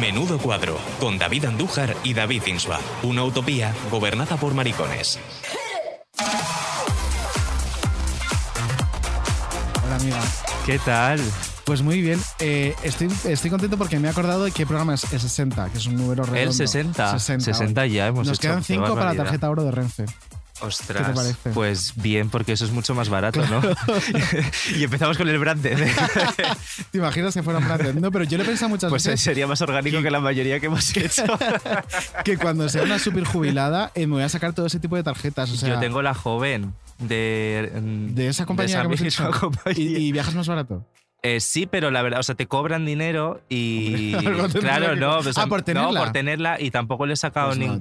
Menudo cuadro, con David Andújar y David Insua. Una utopía gobernada por maricones. Hola amiga. ¿Qué tal? Pues muy bien. Eh, estoy, estoy contento porque me he acordado de qué programa es el 60, que es un número redondo. El 60. 60, 60 ya hemos Nos hecho. quedan Qué 5 para la tarjeta oro de Renfe. Ostras, ¿Qué te parece? pues bien, porque eso es mucho más barato, ¿no? y empezamos con el branded. ¿Te imaginas que fuera un branded? No, pero yo le he pensado muchas pues veces sería más orgánico que la mayoría que hemos hecho. que cuando sea una super jubilada eh, me voy a sacar todo ese tipo de tarjetas. O sea, Yo tengo la joven de, mm, de esa compañía esa que hemos misma hecho. compañía. Y, y viajas más barato. Eh, sí, pero la verdad, o sea, te cobran dinero y. Claro, no, o sea, Ah, ¿por tenerla? no, por tenerla y tampoco le he sacado Pues nada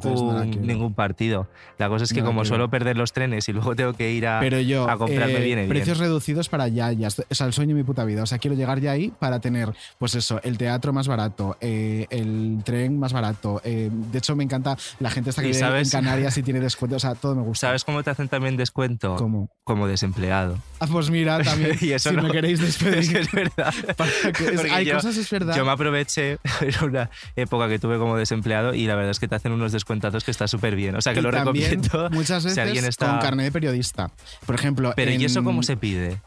ningún, que ningún partido. La cosa es que, como que suelo perder los trenes y luego tengo que ir a, Pero yo, a comprarme eh, bien. precios reducidos para ya, ya. O sea, el sueño de mi puta vida. O sea, quiero llegar ya ahí para tener, pues eso, el teatro más barato, eh, el tren más barato. eh, de hecho, me encanta la gente esta que vive en Canarias y tiene descuento. O sea, todo me gusta. ¿Sabes cómo te hacen también descuento? ¿Cómo? Como desempleado. Ah, pues mira, también. Y eso si no- me queréis despedir. Es verdad. es- hay yo- cosas, es verdad. Yo me aproveché en una época que tuve como desempleado y la verdad es que te hacen unos descuentazos que está súper bien. O sea, que Y lo recomiendo. Muchas veces si alguien está... con carnet de periodista. Por ejemplo. Pero ¿y eso cómo se pide?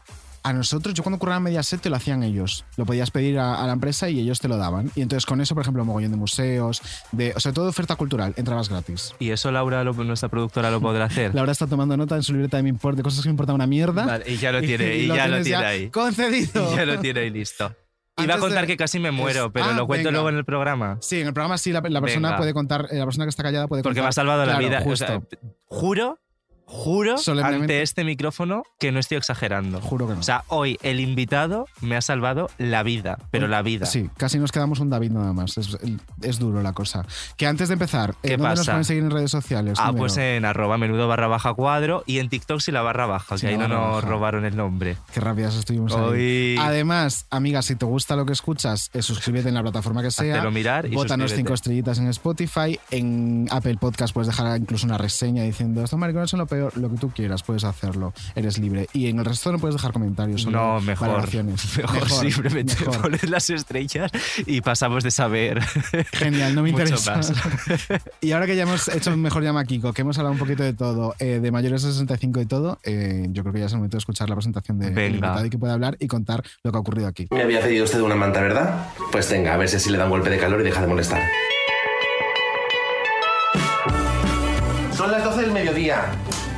A nosotros, yo cuando curraba en Mediaset te lo hacían ellos. Lo podías pedir a, a la empresa y ellos te lo daban. Y entonces con eso, por ejemplo, mogollón de museos, de, o sea, todo oferta cultural, entrabas gratis. ¿Y eso Laura, lo- nuestra productora, lo podrá hacer? Laura está tomando nota en su libreta de mi import de cosas que me importan una mierda. Vale, y ya lo tiene, y, ya lo tiene ahí. Concedido. Y ya lo tiene ahí listo. Iba a contar de- que casi me muero, pero Ah, lo cuento venga. luego en el programa. Sí, en el programa sí la, la persona Venga. puede contar, eh, la persona que está callada puede Porque contar. me ha salvado la vida. O Justo. sea, juro, juro ante este micrófono que no estoy exagerando. Juro que no. O sea, hoy el invitado me ha salvado la vida, pero la vida. Sí, casi nos quedamos un David nada más. Es, es duro la cosa. Que antes de empezar, eh, ¿Qué ¿dónde nos pueden seguir en redes sociales? Ah, pues en arroba menudo barra baja cuadro y en TikTok sí la barra baja, Sí, que ahí no nos baja. robaron el nombre. Qué rápidas estuvimos ahí. Hoy Además, amiga, si te gusta lo que escuchas, eh, suscríbete en la plataforma que sea. Háztelo mirar y Bótanos suscríbete. cinco estrellitas en Spotify. En Apple Podcast puedes dejar incluso una reseña diciendo estos maricones son lo peor, lo que tú quieras, puedes hacerlo. Eres libre. Y en el resto no puedes dejar comentarios. solo No, mejor. valoraciones. Mejor, simplemente mejor. poner las estrellas y pasamos de saber. Genial, no me interesa. más. y ahora que ya hemos hecho un mejor llama a Kiko, que hemos hablado un poquito de todo, eh, de mayores de 65 y todo, eh, yo creo que ya es el momento de escuchar la presentación de invitado y que pueda hablar y contar lo que ha ocurrido aquí. Me había pedido usted una manta, ¿verdad? Pues venga, a ver si así le da un golpe de calor y deja de molestar. Son las 12 del mediodía.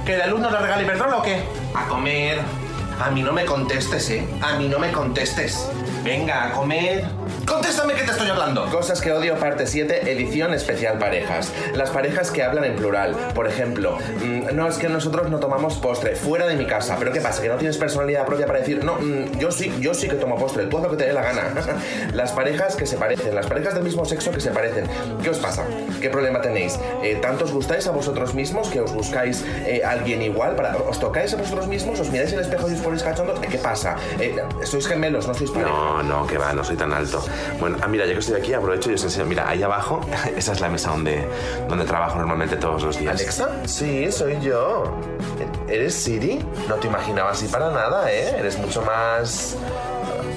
¿Que la luz nos la regala Iberdrola o qué? A comer. A mí no me contestes, ¿eh? A mí no me contestes. Venga, a comer. ¡Contéstame que te estoy hablando! Cosas que odio, parte 7, edición especial parejas. Las parejas que hablan en plural. Por ejemplo, mm, no es que nosotros no tomamos postre, fuera de mi casa. ¿Pero qué pasa? ¿Que no tienes personalidad propia para decir, no, mm, yo sí, yo sí que tomo postre, tú haz lo que te dé la gana? las parejas que se parecen, las parejas del mismo sexo que se parecen. ¿Qué os pasa? ¿Qué problema tenéis? Eh, ¿Tanto os gustáis a vosotros mismos que os buscáis eh, alguien igual? Para, ¿Os tocáis a vosotros mismos? ¿Os miráis en el espejo y os ponéis cachondos? Eh, ¿Qué pasa? Eh, ¿Sois gemelos? ¿No sois pareja? No, no, que va, no soy tan alto. Bueno, ah, mira, ya que estoy aquí, aprovecho y os enseño. Mira, ahí abajo, esa es la mesa donde, donde trabajo normalmente todos los días. ¿Alexa? Sí, soy yo. ¿Eres Siri? No te imaginaba así para nada, ¿eh? Eres mucho más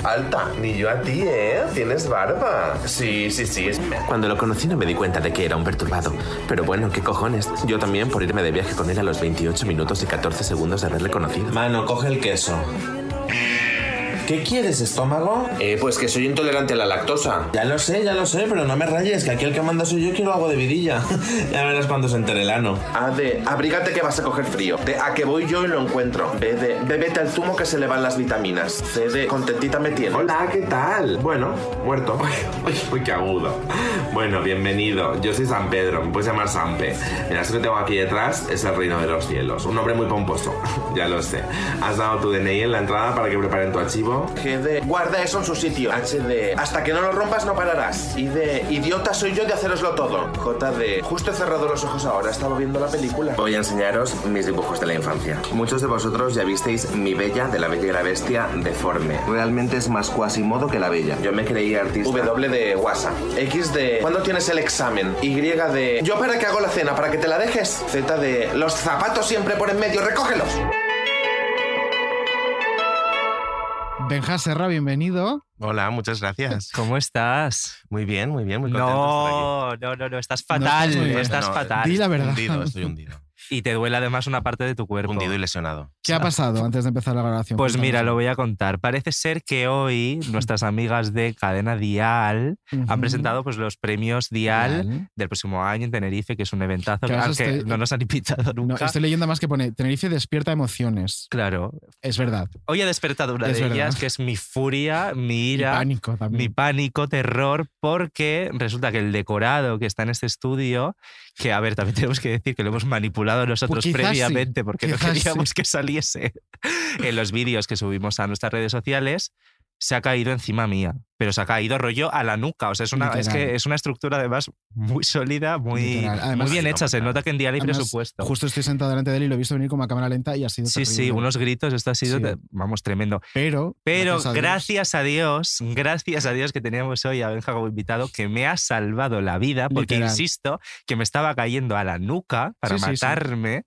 alta. Ni yo a ti, ¿eh? Tienes barba. Sí, sí, sí. Cuando lo conocí no me di cuenta de que era un perturbado. Pero bueno, ¿qué cojones? Yo también por irme de viaje con él a los 28 minutos y 14 segundos de haberle conocido. Mano, coge el queso. eso. ¿Qué quieres, estómago? Eh, pues que soy intolerante a la lactosa. Ya lo sé, ya lo sé, pero no me rayes, que aquí el que manda soy yo, quiero algo de vidilla. ya verás cuando se entere el ano. A de, abrígate que vas a coger frío. De, a que voy yo y lo encuentro. B de, bébete el zumo que se le van las vitaminas. C de, contentita me tiene. Hola, ¿qué tal? Bueno, muerto. Uy, qué agudo. Bueno, bienvenido. Yo soy San Pedro, me puedes llamar Sampe. Mira, esto que tengo aquí detrás es el reino de los cielos. Un hombre muy pomposo, ya lo sé. Has dado tu DNI en la entrada para que preparen tu archivo G de guarda eso en su sitio. H de hasta que no lo rompas no pararás. I de idiota soy yo de haceroslo todo. J de justo he cerrado los ojos ahora, estaba viendo la película. Voy a enseñaros mis dibujos de la infancia. Muchos de vosotros ya visteis mi bella de la bella y la bestia deforme. Realmente es más cuasimodo que la bella. Yo me creí artista. W de WhatsApp. X de ¿cuándo tienes el examen? Y de yo para que hago la cena, para que te la dejes. Z de los zapatos siempre por en medio, recógelos. Benja Serra, bienvenido. Hola, muchas gracias. ¿Cómo estás? Muy bien, muy bien, muy contento. No, no, no, no, estás fatal, estás, fatal. Di la verdad. Hundido, estoy hundido. Y te duele además una parte de tu cuerpo. Hundido y lesionado. ¿Qué ha pasado antes de empezar la grabación? Pues mira, lo voy a contar. Parece ser que hoy nuestras amigas de Cadena Dial han presentado pues, los premios Dial, del próximo año en Tenerife, que es un eventazo que no nos han invitado nunca. No, estoy leyendo más que pone Tenerife despierta emociones. Claro. Es verdad. Hoy ha despertado una de ellas, que es mi furia, mi ira, mi pánico, también. mi pánico, terror, porque resulta que el decorado que está en este estudio, que a ver, también tenemos que decir que lo hemos manipulado nosotros Pues previamente sí, porque no queríamos sí. que en los vídeos que subimos a nuestras redes sociales, se ha caído encima mía, pero se ha caído rollo a la nuca. O sea, es una, es que es una estructura además muy sólida, muy. Además, muy bien hecha. Se nota que en día hay presupuesto. Justo estoy sentado delante de él y lo he visto venir como a cámara lenta y ha sido Sí, sí, unos gritos, esto ha sido, Sí. vamos, tremendo. Pero, Pero a Dios, gracias a Dios, gracias a Dios que teníamos hoy a Benja como invitado, que me ha salvado la vida, porque Literal. insisto que me estaba cayendo a la nuca para Sí, sí, sí. matarme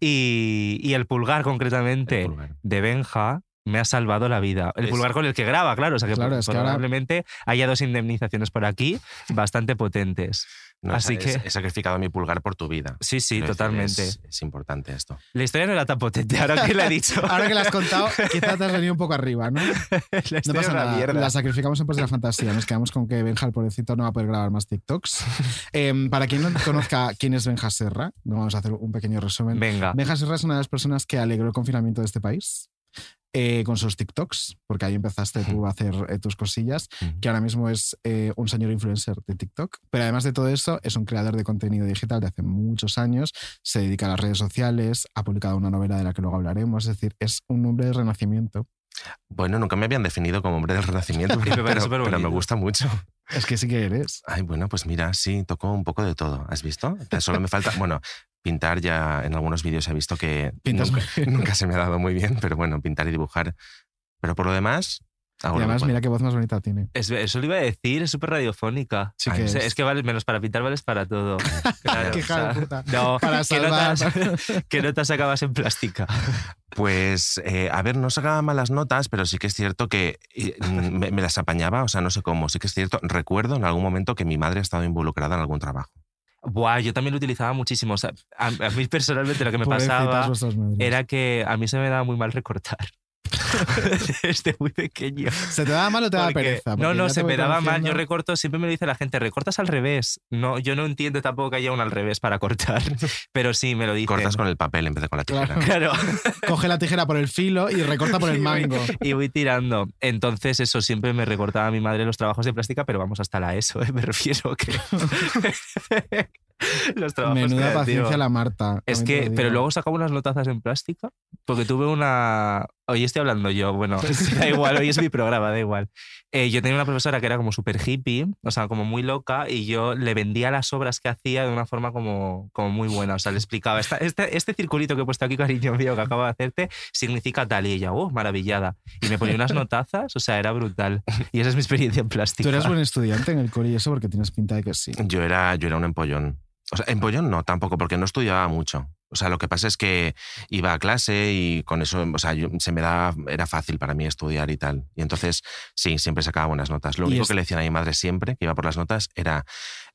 y, y el pulgar concretamente El pulgar. de Benja me ha salvado la vida. El Es- pulgar con el que graba, claro, o sea que Claro, es que ahora- probablemente haya dos indemnizaciones por aquí bastante potentes. No, Así he- que- He sacrificado mi pulgar por tu vida. Sí, sí, totalmente. Es, es importante esto. La historia no era tan potente, ahora que la he dicho. Ahora que la has contado, quizá te has venido un poco arriba, ¿no? la No pasa nada. mierda. La sacrificamos en pos de la fantasía. Nos quedamos con que Benja, el pobrecito, no va a poder grabar más TikToks. Em, para quien no conozca quién es Benja Serra, vamos a hacer un pequeño resumen. Venga. Benja Serra es una de las personas que alegró el confinamiento de este país. Eh, con sus TikToks, porque ahí empezaste tú a hacer eh, tus cosillas, que ahora mismo es eh, un señor influencer de TikTok. Pero además de todo eso, es un creador de contenido digital de hace muchos años, se dedica a las redes sociales, ha publicado una novela de la que luego hablaremos, es decir, es un hombre de renacimiento. Bueno, nunca me habían definido como hombre del renacimiento, pero, pero- pero me gusta mucho. Es que sí que eres. Ay, bueno, pues mira, sí, toco un poco de todo. ¿Has visto? Solo me falta, bueno, pintar ya en algunos vídeos he visto que Pintas nunca, se me ha dado muy bien, pero bueno, pintar y dibujar. Pero por lo demás, hago Y además, mira qué voz más bonita tiene. Es- eso lo iba a decir, es súper radiofónica. Sí que es. es que vale, menos para pintar, vales para todo. Claro, Qué o hija sea, de puta. No, Para ¿qué salvar. notas, ¿qué notas sacabas en plástica? Pues, eh, a ver, no sacaba malas notas, pero sí que es cierto que me, me las apañaba, o sea, no sé cómo. Sí que es cierto, recuerdo en algún momento que mi madre ha estado involucrada en algún trabajo. Buah, yo también lo utilizaba muchísimo. O sea, a, a mí personalmente lo que me Pobrecitas pasaba vuestras madres. era que a mí se me daba muy mal recortar. Desde muy pequeño. ¿Se te daba mal o te daba pereza? no, Porque no, se me daba mal. Yo recorto, siempre me lo dice la gente, recortas al revés. No, yo no entiendo tampoco que haya un al revés para cortar, pero sí me lo dice. Cortas con el papel en vez de con la tijera. Claro. Claro. Coge la tijera por el filo y recorta por el Y voy- mango. Y voy tirando. Entonces, eso siempre me recortaba a mi madre los trabajos de plástica, pero vamos hasta la ESO, ¿eh? me refiero que. los trabajos Menuda creativos. paciencia la Marta. Es que, pero luego sacaba unas notazas en plástica, porque tuve una. Hoy estoy hablando yo, bueno, da igual, hoy es mi programa, da igual. Eh, yo tenía una profesora que era como súper hippie, o sea, como muy loca, y yo le vendía las obras que hacía de una forma como, como muy buena. O sea, le explicaba, "Esta- este, este circulito que he puesto aquí, cariño mío, que acabo de hacerte, significa tal, y ella, oh, maravillada. Y me ponía unas notazas, o sea, era brutal. Y esa es mi experiencia en plástica. Tú eres buen estudiante en el cole y eso porque tienes pinta de que sí. Yo era, yo era un empollón. O sea, empollón no, tampoco, porque no estudiaba mucho. O sea, lo que pasa es que iba a clase y con eso, o sea, yo- se me da, era fácil para mí estudiar y tal. Y entonces, sí, siempre sacaba buenas notas. Lo único es- que le decían a mi madre siempre, que iba por las notas, era,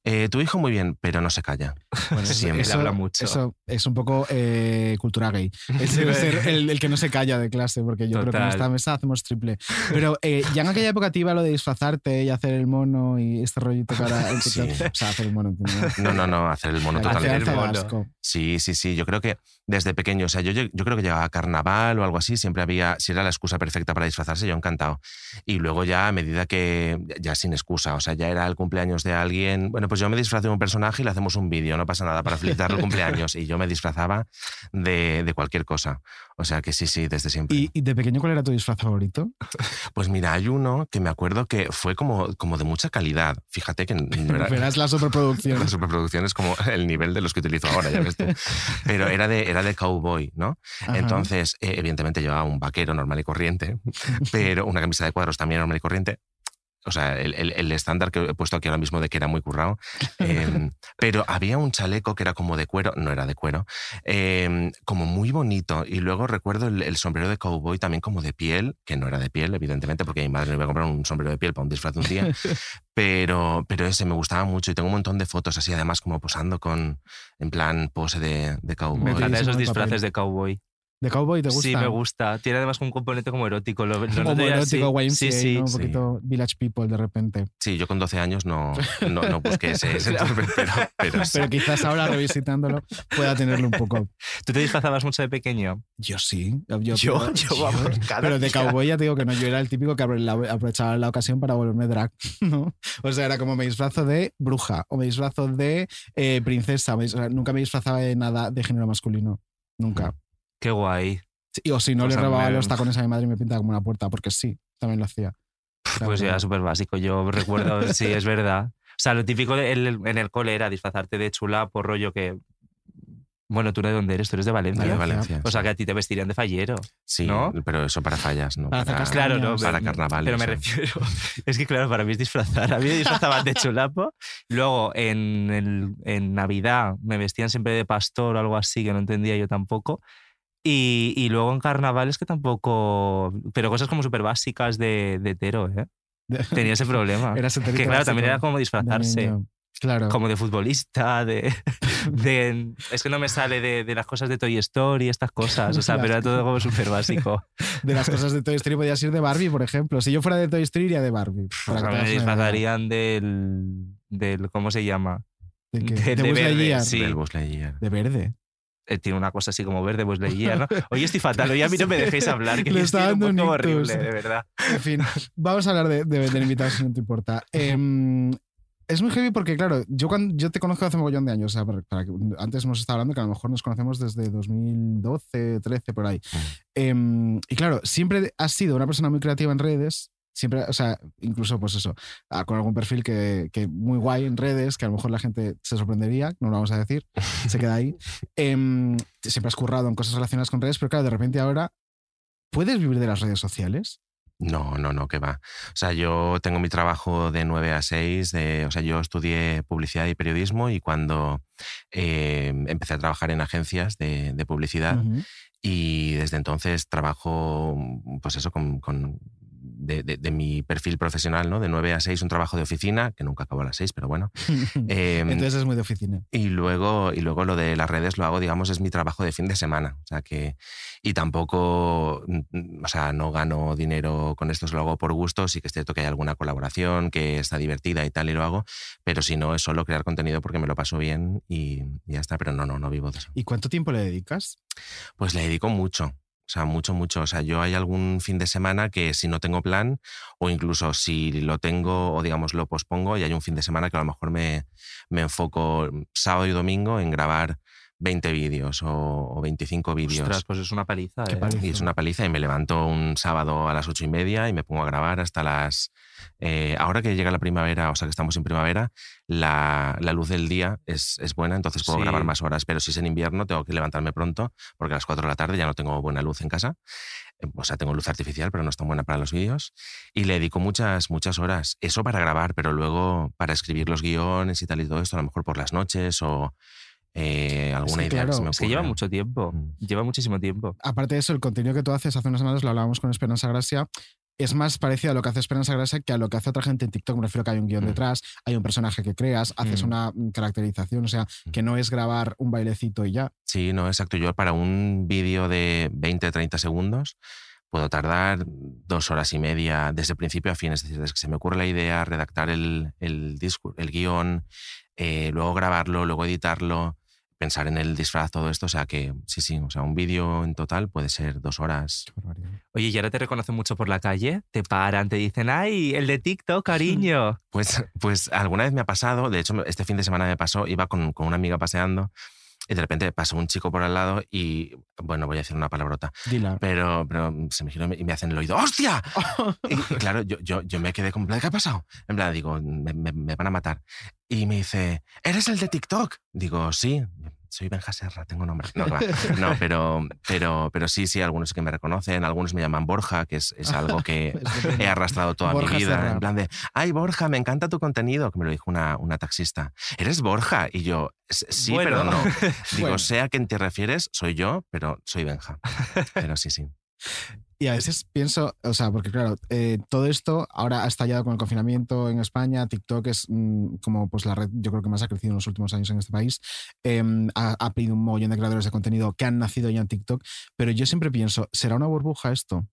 eh, tu hijo muy bien, pero no se calla. Bueno, eso- Siempre. Él habla mucho. Eso es un poco eh, cultura gay. Es el, ser el, el que no se calla de clase, porque yo creo que en esta mesa hacemos triple. Pero eh, ya en aquella época te iba lo de disfrazarte y hacer el mono y este rollito para el Sí. TikTok. O sea, hacer el mono. No, no, no, hacer el mono totalmente. mono. Sí, sí, sí. Yo creo que desde pequeño. O sea, yo, yo creo que llegaba a carnaval o algo así, siempre había, si era la excusa perfecta para disfrazarse, yo encantado. Y luego ya a medida que, ya sin excusa, o sea, ya era el cumpleaños de alguien, bueno, pues yo me disfrazé de un personaje y le hacemos un vídeo, no pasa nada, para felicitar el cumpleaños. Y yo me disfrazaba de, de, cualquier cosa. O sea que sí, sí, desde siempre. ¿Y, de pequeño cuál era tu disfraz favorito? Pues mira, hay uno que me acuerdo que fue como, como de mucha calidad. Fíjate que no era... Verás la superproducción. La superproducción es como el nivel de los que utilizo ahora, ya ves tú. Pero era de, era de cowboy, ¿no? Entonces, eh, evidentemente llevaba un vaquero normal y corriente, pero una camisa de cuadros también normal y corriente, o sea, el, estándar que he puesto aquí ahora mismo de que era muy currado. Em, pero había un chaleco que era como de cuero, no era de cuero, em, como muy bonito. Y luego recuerdo el, sombrero de cowboy también como de piel, que no era de piel, evidentemente, porque mi madre me iba a comprar un sombrero de piel para un disfraz un día. pero, pero ese me gustaba mucho y tengo un montón de fotos así, además, como posando con, en plan, pose de, de cowboy. Me encantan esos disfraces de cowboy. ¿De cowboy te gusta? Sí, me gusta. Tiene además un componente como erótico. Lo, como erótico, YMCA, sí, sí, Un poquito Village People de repente. Sí, yo con 12 años no, no, no busqué ese, ese pero, pero, pero, quizás ahora revisitándolo pueda tenerlo un poco. ¿Tú te disfrazabas mucho de pequeño? Yo sí. Yo, yo, yo, vamos, Pero de cowboy ya te digo que no, yo era el típico que aprovechaba la ocasión para volverme drag, ¿no? O sea, era como me disfrazo de bruja o me disfrazo de eh, princesa. nunca me disfrazaba de nada de género masculino. Nunca. Qué guay. o si no le robaba los tacones a mi madre y me pintaba como una puerta, porque sí, también lo hacía. pues ya, súper básico. Yo recuerdo, sí, es verdad. O sea, lo típico en el cole era disfrazarte de chula por rollo que bueno, ¿tú de dónde eres? Tú eres de Valencia. De Valencia. O sea, que a ti te vestirían de fallero. Sí, ¿no? pero eso para fallas, ¿no? Para, claro, no, para carnaval. Pero me refiero. Es que, claro, para mí es disfrazar. A mí me disfrazaban de chulapo. Luego, en, el, en Navidad, me vestían siempre de pastor o algo así, que no entendía yo tampoco. Y, y, luego en carnavales que tampoco. Pero cosas como súper básicas de, de hetero, ¿eh? Tenía ese problema. Era que claro, también era como disfrazarse. Claro. Como de futbolista, de, de, Es que no me sale de, de, las cosas de Toy Story, estas cosas. O sea, pero era todo como súper básico. De las cosas de Toy Story podía ser de Barbie, por ejemplo. Si yo fuera de Toy Story, iría de Barbie. Que me disfrazarían del, del. ¿Cómo se llama? ¿De, qué? de, de, verde, sí. Del. De verde. Eh, tiene una cosa así como verde, pues leía, ¿no? Hoy estoy fatal, hoy a mí no me dejéis hablar, que es un poco horrible, de verdad. En fin, vamos a hablar de, de vender invitados si no te importa. Em, es muy heavy porque, claro, yo, cuando, yo te conozco hace un montón de años. O sea, para, antes hemos estado hablando que a lo mejor nos conocemos desde 2012, 13, por ahí. Mm. Em, y claro, siempre has sido una persona muy creativa en redes, siempre, o sea, incluso pues eso, ah, con algún perfil que, que, muy guay en redes, que a lo mejor la gente se sorprendería, no lo vamos a decir, se queda ahí. Em, siempre has currado en cosas relacionadas con redes, pero claro, de repente ahora, ¿puedes vivir de las redes sociales? No, no, no, que va. O sea, yo tengo mi trabajo de 9 a 6, de, o sea, yo estudié publicidad y periodismo y cuando eh, empecé a trabajar en agencias de, de publicidad y desde entonces trabajo, pues eso, con, con de, mi perfil profesional, ¿no? De 9 a 6 un trabajo de oficina, que nunca acabo a las 6, pero bueno. Em, Entonces es muy de oficina. Y luego, y luego lo de las redes lo hago, digamos, es mi trabajo de fin de semana. O sea que, y tampoco, o sea, no gano dinero con esto, lo hago por gusto. Sí que es cierto que hay alguna colaboración que está divertida y tal, y lo hago, pero si no, es solo crear contenido porque me lo paso bien y, y ya está. Pero no, no, no vivo de eso. ¿Y cuánto tiempo le dedicas? Pues le dedico mucho. O sea, mucho, mucho. O sea, yo hay algún fin de semana que si no tengo plan, o incluso si lo tengo, o digamos lo pospongo, y hay un fin de semana que a lo mejor me, me enfoco sábado y domingo en grabar 20 vídeos o, 25 vídeos. Ostras, pues es una paliza. ¿eh? Y es una paliza y me levanto un sábado a las ocho y media y me pongo a grabar hasta las... Eh, ahora que llega la primavera, o sea que estamos en primavera, la, la luz del día es, es buena, entonces puedo grabar más horas, pero si es en invierno tengo que levantarme pronto porque a las 4 de la tarde ya no tengo buena luz en casa. Eh, o sea, tengo luz artificial, pero no es tan buena para los vídeos. Y le dedico muchas, muchas horas. Eso para grabar, pero luego para escribir los guiones y tal y todo esto, a lo mejor por las noches o eh, alguna idea que se me ocurre. lleva mucho tiempo, mm. lleva muchísimo tiempo. Aparte de eso, el contenido que tú haces, hace unas semanas lo hablábamos con Esperanza Gracia, es más parecido a lo que hace Esperanza Gracia que a lo que hace otra gente en TikTok. Me refiero que hay un guion mm. detrás, hay un personaje que creas, haces mm. una caracterización, o sea, que no es grabar un bailecito y ya. Sí, no, exacto. Yo para un vídeo de 20, 30 segundos puedo tardar dos horas y media desde principio a fin, es decir, desde que se me ocurre la idea, redactar el, el, el guion, eh, luego grabarlo, luego editarlo, pensar en el disfraz, todo esto, o sea que sí, sí, o sea, un vídeo en total puede ser dos horas. Oye, ¿y ahora te reconocen mucho por la calle? ¿Te paran? ¿Te dicen, ay, el de TikTok, cariño? Pues, pues alguna vez me ha pasado, de hecho este fin de semana me pasó, iba con, con una amiga paseando y de repente pasó un chico por al lado y, bueno, voy a decir una palabrota, Dila. pero, pero se me giró y me hacen el oído, ¡hostia! y claro, yo, yo, yo me quedé como, ¿qué ha pasado? En plan, digo, me, me- me van a matar. Y me dice, ¿eres el de TikTok? Digo, sí, soy Benja Serra, tengo nombre. No, no pero, pero, pero sí, sí, algunos que me reconocen, algunos me llaman Borja, que es, es algo que he arrastrado toda Borja mi vida. Serra. En plan de, ay, Borja, me encanta tu contenido, que me lo dijo una, una taxista. ¿Eres Borja? Y yo, "S- sí, Bueno. pero no. Digo, Bueno. sé a quién te refieres, soy yo, pero soy Benja. Pero sí, sí. Y a veces pienso, o sea, porque claro, eh, todo esto ahora ha estallado con el confinamiento en España. TikTok es mm, como pues la red, yo creo que más ha crecido en los últimos años en este país. Em, ha, ha pedido un montón de creadores de contenido que han nacido ya en TikTok. Pero yo siempre pienso, ¿será una burbuja esto?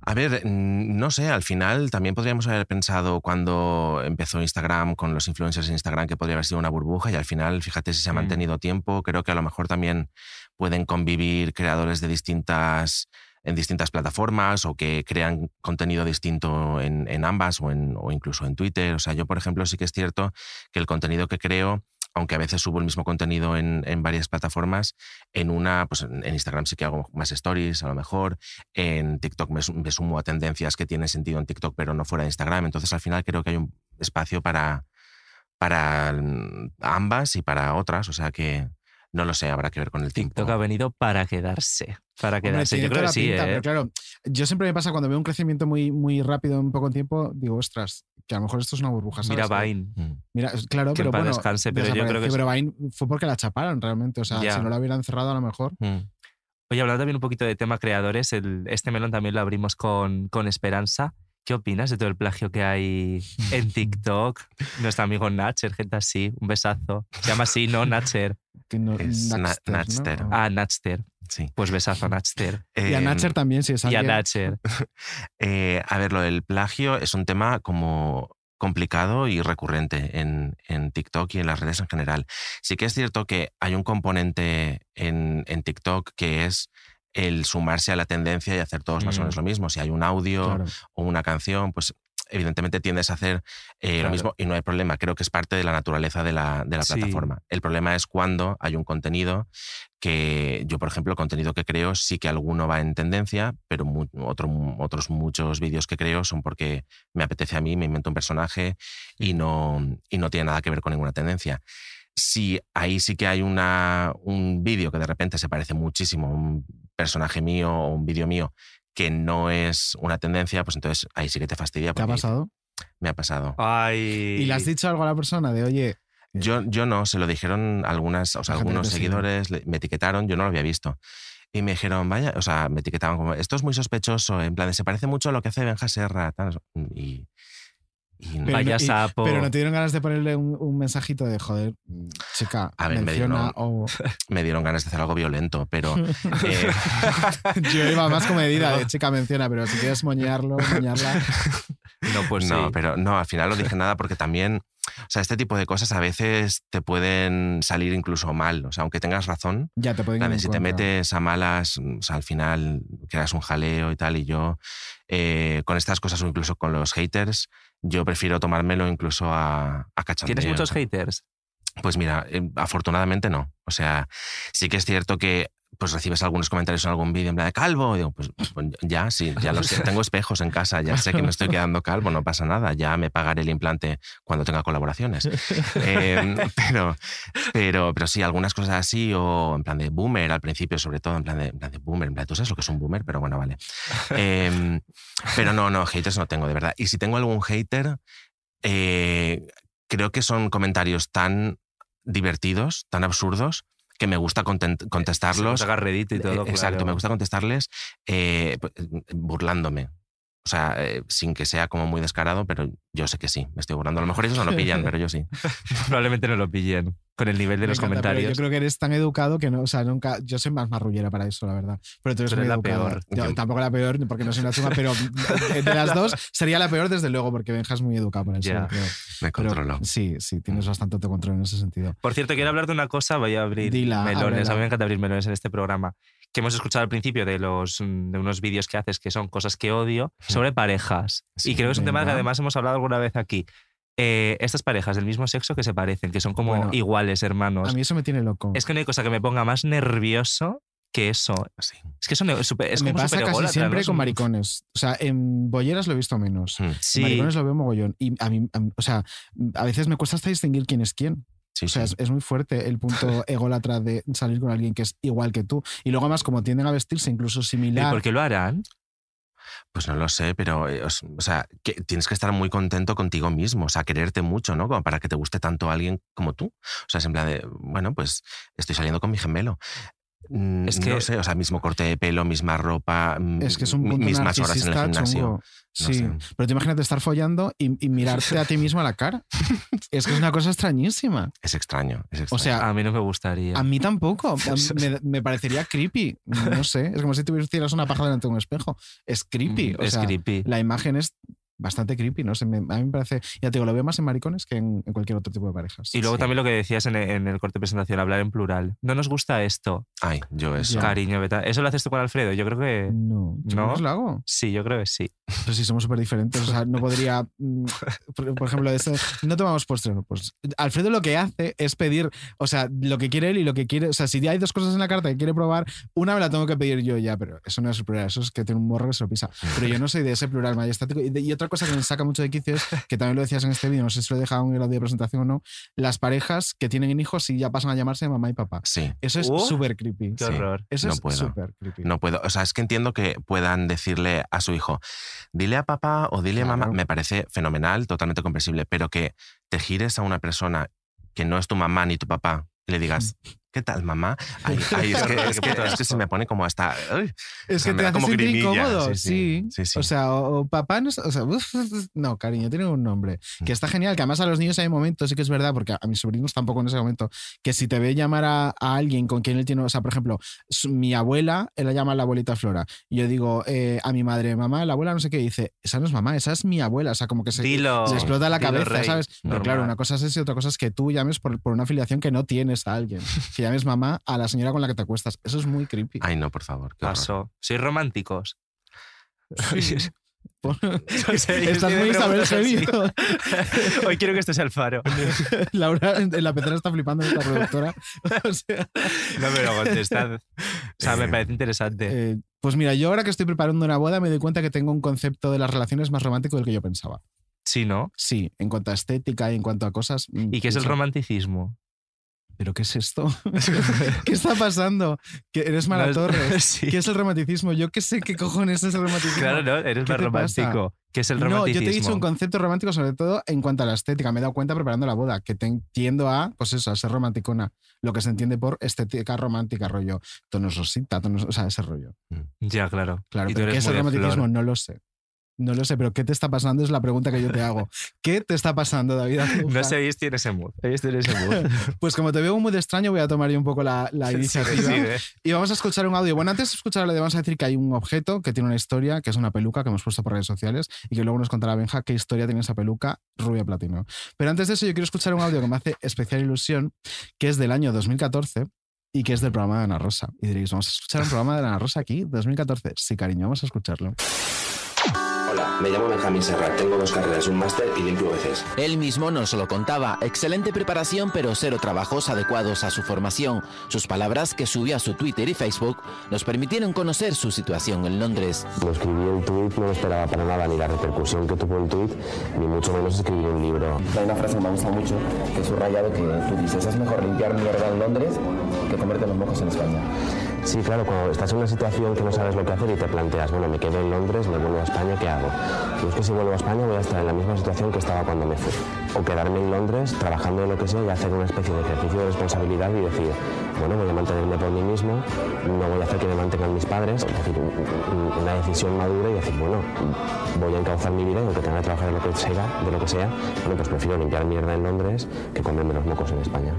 A ver, mm, no sé, al final también podríamos haber pensado cuando empezó Instagram con los influencers en Instagram que podría haber sido una burbuja y al final, fíjate si se ha Mm. mantenido tiempo, creo que a lo mejor también pueden convivir creadores de distintas en distintas plataformas o que crean contenido distinto en, en ambas o, en, o incluso en Twitter. O sea, yo, por ejemplo, sí que es cierto que el contenido que creo, aunque a veces subo el mismo contenido en, en varias plataformas, en una, pues en Instagram sí que hago más stories, a lo mejor, en TikTok me, me sumo a tendencias que tienen sentido en TikTok, pero no fuera de Instagram. Entonces, al final creo que hay un espacio para, para mm, ambas y para otras. O sea que no lo sé, habrá que ver con el tiempo. TikTok ha venido para quedarse. Para quedarse. Yo creo que sí, pinta, ¿eh? Pero claro, yo siempre me pasa cuando veo un crecimiento muy, muy rápido en poco tiempo, digo, ostras, que a lo mejor esto es una burbuja. ¿sabes? Mira Vine. Mira, es- claro, Que pero bueno, descanse, pero yo creo que pero Vine fue porque la chaparon realmente. O sea, Ya. si no la hubieran cerrado a lo mejor. Mm. Oye, hablando también un poquito de tema creadores, el- este melón también lo abrimos con, con Esperanza. ¿Qué opinas de todo el plagio que hay en TikTok? Nuestro amigo Natcher, gente así, un besazo. Se llama así, ¿no? Natcher. No, Es Na- Naxter, ¿no? Naxter. O- Ah, Natcher. Sí. Pues besazo a Natcher. y a Em, Natcher también, si es Y a alguien. Natcher. Eh, a ver, lo del plagio es un tema como complicado y recurrente en, en TikTok y en las redes en general. Sí que es cierto que hay un componente en, en TikTok que es el sumarse a la tendencia y hacer todos más o Mm. menos lo mismo. Si hay un audio Claro. o una canción, pues evidentemente tiendes a hacer eh, Claro. lo mismo y no hay problema. Creo que es parte de la naturaleza de la, de la Sí. plataforma. El problema es cuando hay un contenido que yo, por ejemplo, el contenido que creo sí que alguno va en tendencia, pero mu- otro- otros muchos vídeos que creo son porque me apetece a mí, me invento un personaje y no, y no tiene nada que ver con ninguna tendencia. Si ahí sí que hay una, un vídeo que de repente se parece muchísimo a un personaje mío o un vídeo mío que no es una tendencia, pues entonces ahí sí que te fastidia. ¿Te ha porque pasado? Me ha pasado. Ay. ¿Y le has dicho algo a la persona de, oye, Yo, yo no, se lo dijeron algunas, o sea, algunos seguidores, me etiquetaron, yo no lo había visto. Y me dijeron, vaya, o sea, me etiquetaban como, esto es muy sospechoso, en plan, se parece mucho a lo que hace Benja Serra. tal". Y, y. Pero Vaya no- y- sapo. pero no te dieron ganas de ponerle un, un mensajito de, joder, chica, A ver, me menciona dieron- o... me dieron ganas de hacer algo violento, pero eh, Yo iba más comedida de chica menciona, pero si quieres moñearlo, moñarla... No, pues no, sí. pero no, al final no dije nada porque también, o sea, este tipo de cosas a veces te pueden salir incluso mal, o sea, aunque tengas razón, Ya te pueden si te metes a malas, o sea, al final creas un jaleo y tal, y yo eh, con estas cosas o incluso con los haters, yo prefiero tomármelo incluso a, a cachondeo. ¿Tienes muchos haters? Pues mira, eh, afortunadamente no. O sea, sí que es cierto que pues recibes algunos comentarios en algún vídeo en plan de calvo. Y digo, pues, pues ya, sí, ya lo sé. Tengo espejos en casa, ya sé que me estoy quedando calvo, no pasa nada. Ya me pagaré el implante cuando tenga colaboraciones. Eh, pero, pero, pero sí, algunas cosas así, o en plan de boomer al principio, sobre todo, en plan de, en plan de boomer. En plan, tú sabes lo que es un boomer, pero bueno, vale. Eh, pero no, no, haters no tengo, de verdad. Y si tengo algún hater, eh, creo que son comentarios tan divertidos, tan absurdos, que me gusta content- contestarlos. Reddit y todo. Eh, Exacto, claro. me gusta contestarles eh, burlándome. O sea, eh, sin que sea como muy descarado, pero yo sé que sí, me estoy burlando. A lo mejor ellos no lo pillan, pero yo sí. Probablemente no lo pillen con el nivel de Me los encanta, comentarios. Yo creo que eres tan educado que no, o sea, nunca. Yo soy más marrullera para eso, la verdad. Pero tú eres Pero muy la educada. peor. Yo Yo- tampoco la peor, porque no soy una chunga, pero de las dos sería la peor, desde luego, porque Benja es muy educado para eso. Creo. Me Pero controlo. sí, sí, tienes bastante autocontrol en ese sentido. Por cierto, quiero hablar de una cosa, voy a abrir Dila, melones. ábrela. A mí me encanta abrir melones en este programa. Que hemos escuchado al principio de, los, mm, de unos vídeos que haces que son cosas que odio sobre parejas. Sí, y creo que es un tema que además hemos hablado alguna vez aquí. Eh, estas parejas del mismo sexo que se parecen, que son como Bueno, iguales, hermanos. A mí eso me tiene loco. Es que no hay cosa que me ponga más nervioso que eso. Sí. Es que eso es, es me como pasa casi siempre con maricones. O sea, en bolleras lo he visto menos. Mm. Sí, Maricones lo veo mogollón. Y a mí, a mí- o sea, a veces me cuesta hasta distinguir quién es quién. Sí, O sea, sí. es, es muy fuerte el punto ególatra de salir con alguien que es igual que tú. Y luego más, como tienden a vestirse incluso ¿Y similar. por qué lo harán? Pues no lo sé, pero eh, o sea, que tienes que estar muy contento contigo mismo, o sea, quererte mucho, ¿no? Como para que te guste tanto alguien como tú. O sea, es en plan de, bueno, pues estoy saliendo con mi gemelo. Mm, Es que- No sé, o sea, mismo corte de pelo, misma ropa, mm, Es que es un mismas horas en el narcisista gimnasio. chungo. No Sí, sé. pero tú imagínate estar follando y, y mirarte a ti mismo a la cara. es que es una cosa extrañísima. Es extraño, es extraño. O sea, A mí no me gustaría. a mí tampoco. Me, me parecería creepy. No sé, es como si tuvieras una paja delante de un espejo. Es creepy. O es sea, creepy. La imagen es bastante creepy, ¿no? sé, me- a mí me parece, ya te digo, lo veo más en maricones que en, en cualquier otro tipo de parejas. Y luego Sí. también lo que decías en el, en el corte de presentación, hablar en plural. No nos gusta esto, Ay, yo eso. Ya. cariño, beta. ¿Eso lo haces tú con Alfredo? Yo creo que No, yo ¿No? no lo hago. sí, yo creo que sí. Pero si somos súper diferentes, o sea, no podría, mm, por, por ejemplo, ese, no tomamos postre, pues Alfredo lo que hace es pedir, o sea, lo que quiere él y lo que quiere, o sea, si hay dos cosas en la carta que quiere probar, una me la tengo que pedir yo ya, pero eso no es plural, eso es que tiene un morro que se lo pisa. Pero yo no soy de ese plural majestático. Y, de- y otra cosa que me saca mucho de quicio es, que también lo decías en este vídeo, no sé si lo he dejado en el audio de presentación o no, las parejas que tienen hijos y ya pasan a llamarse mamá y papá. Sí, Eso es Uh, súper creepy. Qué Sí. horror. Eso no es puedo. súper creepy. no puedo. O sea, es que entiendo que puedan decirle a su hijo, dile a papá o dile a mamá, me parece fenomenal, totalmente comprensible, pero que te gires a una persona que no es tu mamá ni tu papá y le digas, ¿qué tal, mamá? Ay, ay, es, que, es, que, es que se me pone como hasta... ay, Es O sea, que te hace como sentir grimilla, incómodo, sí. O sea, o, o papá no, es- o sea, uf, no, cariño, tiene un nombre. Que está genial, que además a los niños hay momentos, sí que es verdad, porque a mis sobrinos tampoco en ese momento, que si te ve llamar a, a alguien con quien él tiene, o sea, por ejemplo, su- mi abuela, él la llama la abuelita Flora, y yo digo eh, a mi madre, mamá, la abuela no sé qué, dice, esa no es mamá, esa es mi abuela, o sea, como que se, Dilo. se explota la Dilo, cabeza, rey. ¿sabes? Pero claro, una cosa es eso y otra cosa es que tú llames por, por una afiliación que no tienes a alguien, que llames mamá a la señora con la que te acuestas. Eso es muy creepy. Ay, no, por favor. Paso. ¿Sois románticos? Sí. Estás muy Isabel. Genio. Hoy quiero que esto sea el faro. Laura en la pecera está flipando esta productora. O sea, No, pero contestad. O sea, me parece interesante. eh, pues mira, yo ahora que estoy preparando una boda me doy cuenta que tengo un concepto de las relaciones más romántico del que yo pensaba. sí, ¿no? Sí, en cuanto a estética y en cuanto a cosas. mm, ¿Y qué es el romanticismo? ¿Pero qué es esto? ¿Qué está pasando? ¿Que eres Mara No, Torres? sí. ¿Qué es el romanticismo? Yo qué sé qué cojones es el romanticismo. Claro, no, eres ¿Qué más pasa? romántico. ¿Qué es el No, romanticismo? yo te he dicho un concepto romántico sobre todo en cuanto a la estética. Me he dado cuenta preparando la boda, que te- tiendo a, pues eso, a ser romanticona. Lo que se entiende por estética romántica, rollo. Tonos rosita, tonos, o sea, ese rollo. Ya, claro. Claro, Y tú pero ¿qué es el romanticismo? flor. No lo sé. No lo sé, pero ¿qué te está pasando? Es la pregunta que yo te hago. ¿Qué te está pasando, David? No sé, hoy tiene ese mood. Tiene ese mood. Pues como te veo un mood extraño, voy a tomar yo un poco la, la iniciativa. Sí, sí, Y vamos a escuchar un audio. Bueno, antes de escuchar vamos a decir que hay un objeto que tiene una historia, que es una peluca que hemos puesto por redes sociales y que luego nos contará Benja qué historia tiene esa peluca rubia platino. Pero antes de eso, yo quiero escuchar un audio que me hace especial ilusión, que es del año 2014 y que es del programa de Ana Rosa. Y diréis, ¿vamos a escuchar un programa de Ana Rosa aquí? 2014. Sí, cariño, vamos a escucharlo. Hola, me llamo Benjamín Serrat, tengo dos carreras, un máster y limpio veces. Él mismo nos lo contaba. Excelente preparación, pero cero trabajos adecuados a su formación. Sus palabras, que subió a su Twitter y Facebook, nos permitieron conocer su situación en Londres. Lo escribí el tuit, no esperaba para nada ni la repercusión que tuvo el tuit, ni mucho menos escribir un libro. Hay una frase que me gusta mucho, que he subrayado, que tú dices, es mejor limpiar mierda en Londres que comerte los mocos en España. Sí, claro, cuando estás en una situación que no sabes lo que hacer y te planteas, bueno, me quedo en Londres, me vuelvo a España, ¿qué hago? Y es que si vuelvo a España voy a estar en la misma situación que estaba cuando me fui. O quedarme en Londres trabajando en lo que sea y hacer una especie de ejercicio de responsabilidad y decir, bueno, voy a mantenerme por mí mismo, no voy a hacer que me mantengan mis padres, es decir, una decisión madura y decir, bueno, voy a encauzar mi vida y aunque tenga que trabajar de lo que sea, de lo que sea, bueno, pues prefiero limpiar mierda en Londres que comerme los mocos en España.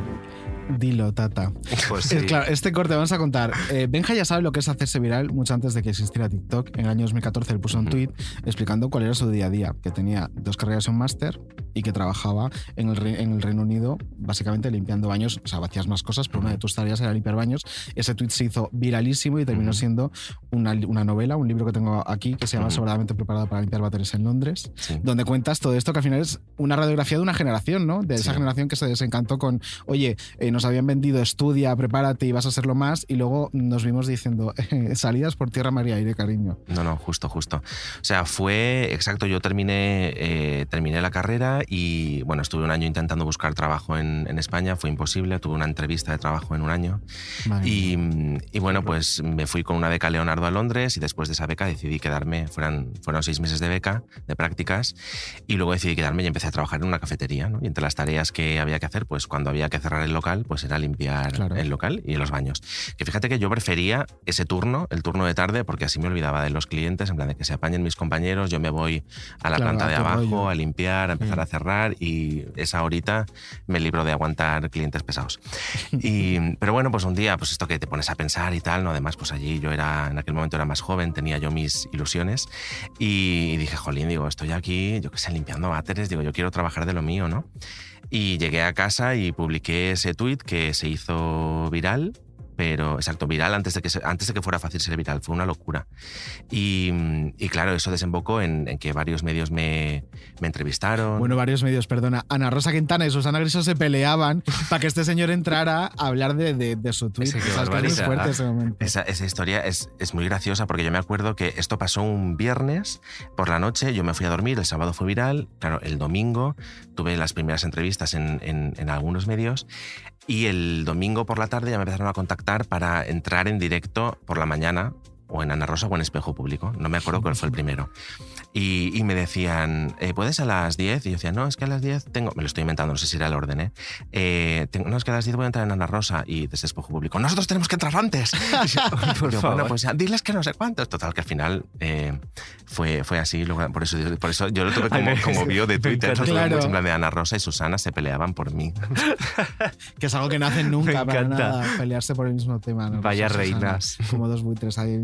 Dilo, tata. Pues Es sí. claro, este corte vamos a contar. Eh, Benja ya sabe lo que es hacerse viral mucho antes de que existiera TikTok. En el año 2014 él puso un tweet explicando cuál era su día a día, que tenía dos carreras y un máster y que trabajaba en el, Re- en el Reino Unido básicamente limpiando baños. O sea, hacías más cosas, pero una de tus tareas era limpiar baños. Ese tweet se hizo viralísimo y terminó siendo una, una novela, un libro que tengo aquí que se llama Sobradamente preparado para limpiar váteres en Londres, Sí. donde cuentas todo esto que al final es una radiografía de una generación, ¿no? De esa Sí. generación que se desencantó con, oye, eh, nos habían vendido estudia, prepárate y vas a hacerlo más, y luego nos vimos diciendo, salidas por tierra, mar y aire, cariño. No, no, justo, justo. O sea, fue exacto. Yo terminé, eh, terminé la carrera y bueno, estuve un año intentando buscar trabajo en, en España, fue imposible. Tuve una entrevista de trabajo en un año y, y bueno, pues me fui con una beca Leonardo a Londres y después de esa beca decidí quedarme. Fueron, fueron seis meses de beca, de prácticas, y luego decidí quedarme y empecé a trabajar en una cafetería. ¿no? Y entre las tareas que había que hacer, pues cuando había que cerrar el local, pues era limpiar Claro. el local y los baños. Que fíjate que yo prefería ese turno, el turno de tarde, porque así me olvidaba de los clientes, en plan de que se apañen mis compañeros, yo me voy a la Claro, planta de abajo rollo. a limpiar, a empezar Mm. a cerrar y esa horita me libro de aguantar clientes pesados. Y, pero bueno, pues un día, pues esto que te pones a pensar y tal, ¿no? Además, pues allí yo era, en aquel momento era más joven, tenía yo mis ilusiones y dije, jolín, digo, estoy aquí, yo qué sé, limpiando váteres, digo, yo quiero trabajar de lo mío, ¿no? Y llegué a casa y publiqué ese tweet que se hizo viral, pero exacto, viral antes de que, se- antes de que fuera fácil ser viral, fue una locura. Y, y claro, eso desembocó en, en que varios medios me, me entrevistaron. Bueno, varios medios, perdona. Ana Rosa Quintana y Susana Griso se peleaban para que este señor entrara a hablar de, de- de su tweet. Sí, es fuerte ese momento. Esa, esa historia es, es muy graciosa porque yo me acuerdo que esto pasó un viernes por la noche, yo me fui a dormir, el sábado fue viral, claro, el domingo tuve las primeras entrevistas en, en- en algunos medios y el domingo por la tarde ya me empezaron a contactar para entrar en directo por la mañana o en Ana Rosa o en Espejo Público, no me acuerdo cuál fue el primero. Y, y me decían, eh, ¿puedes a las 10? Y yo decía, no, es que a las 10 tengo, me lo estoy inventando, no sé si era el orden, ¿eh? Eh, tengo- no, es que a las 10 voy a entrar en Ana Rosa y desde Espejo Público, nosotros tenemos que entrar antes. Yo, Por yo, favor. Bueno, pues diles que no sé cuántos. Total, que al final eh, fue, fue así. luego- por, eso, por eso yo lo tuve como, como bio de Twitter. Claro. en plan de Ana Rosa y Susana se peleaban por mí. Que es algo que no hacen nunca para nada, pelearse por el mismo tema. ¿no? Vaya Susana, reinas. Como dos buitres ahí,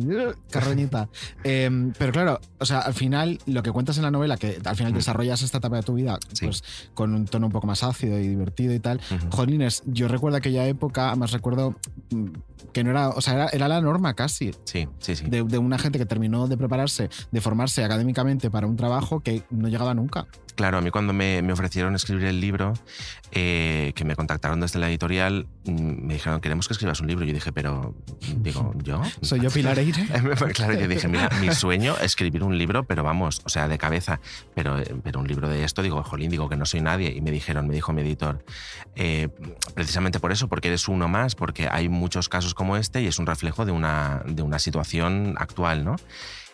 carroñita. Eh, pero claro, o sea, al final, lo que cuentas en la novela, que al final Mm. desarrollas esta etapa de tu vida Sí. pues, con un tono un poco más ácido y divertido y tal. Ujú. Jolines, yo recuerdo aquella época, además recuerdo mm, que no era, o sea, era, era la norma casi. Sí, sí, sí. De, de una gente que terminó de prepararse, de formarse académicamente para un trabajo que no llegaba nunca. Claro, a mí cuando me, me ofrecieron escribir el libro, eh, que me contactaron desde la editorial, mm, me dijeron, queremos que escribas un libro. Yo dije, pero, digo, ¿yo? Soy yo Pilar Eire. claro, yo dije, mira, mi sueño es escribir un libro, pero vamos, o sea, de cabeza. Pero, eh, pero un libro de esto, digo, jolín, digo que no soy nadie. Y me dijeron, me dijo mi editor, eh, precisamente por eso, porque eres uno más, porque hay muchos casos como este y es un reflejo de una, de una situación actual, ¿no?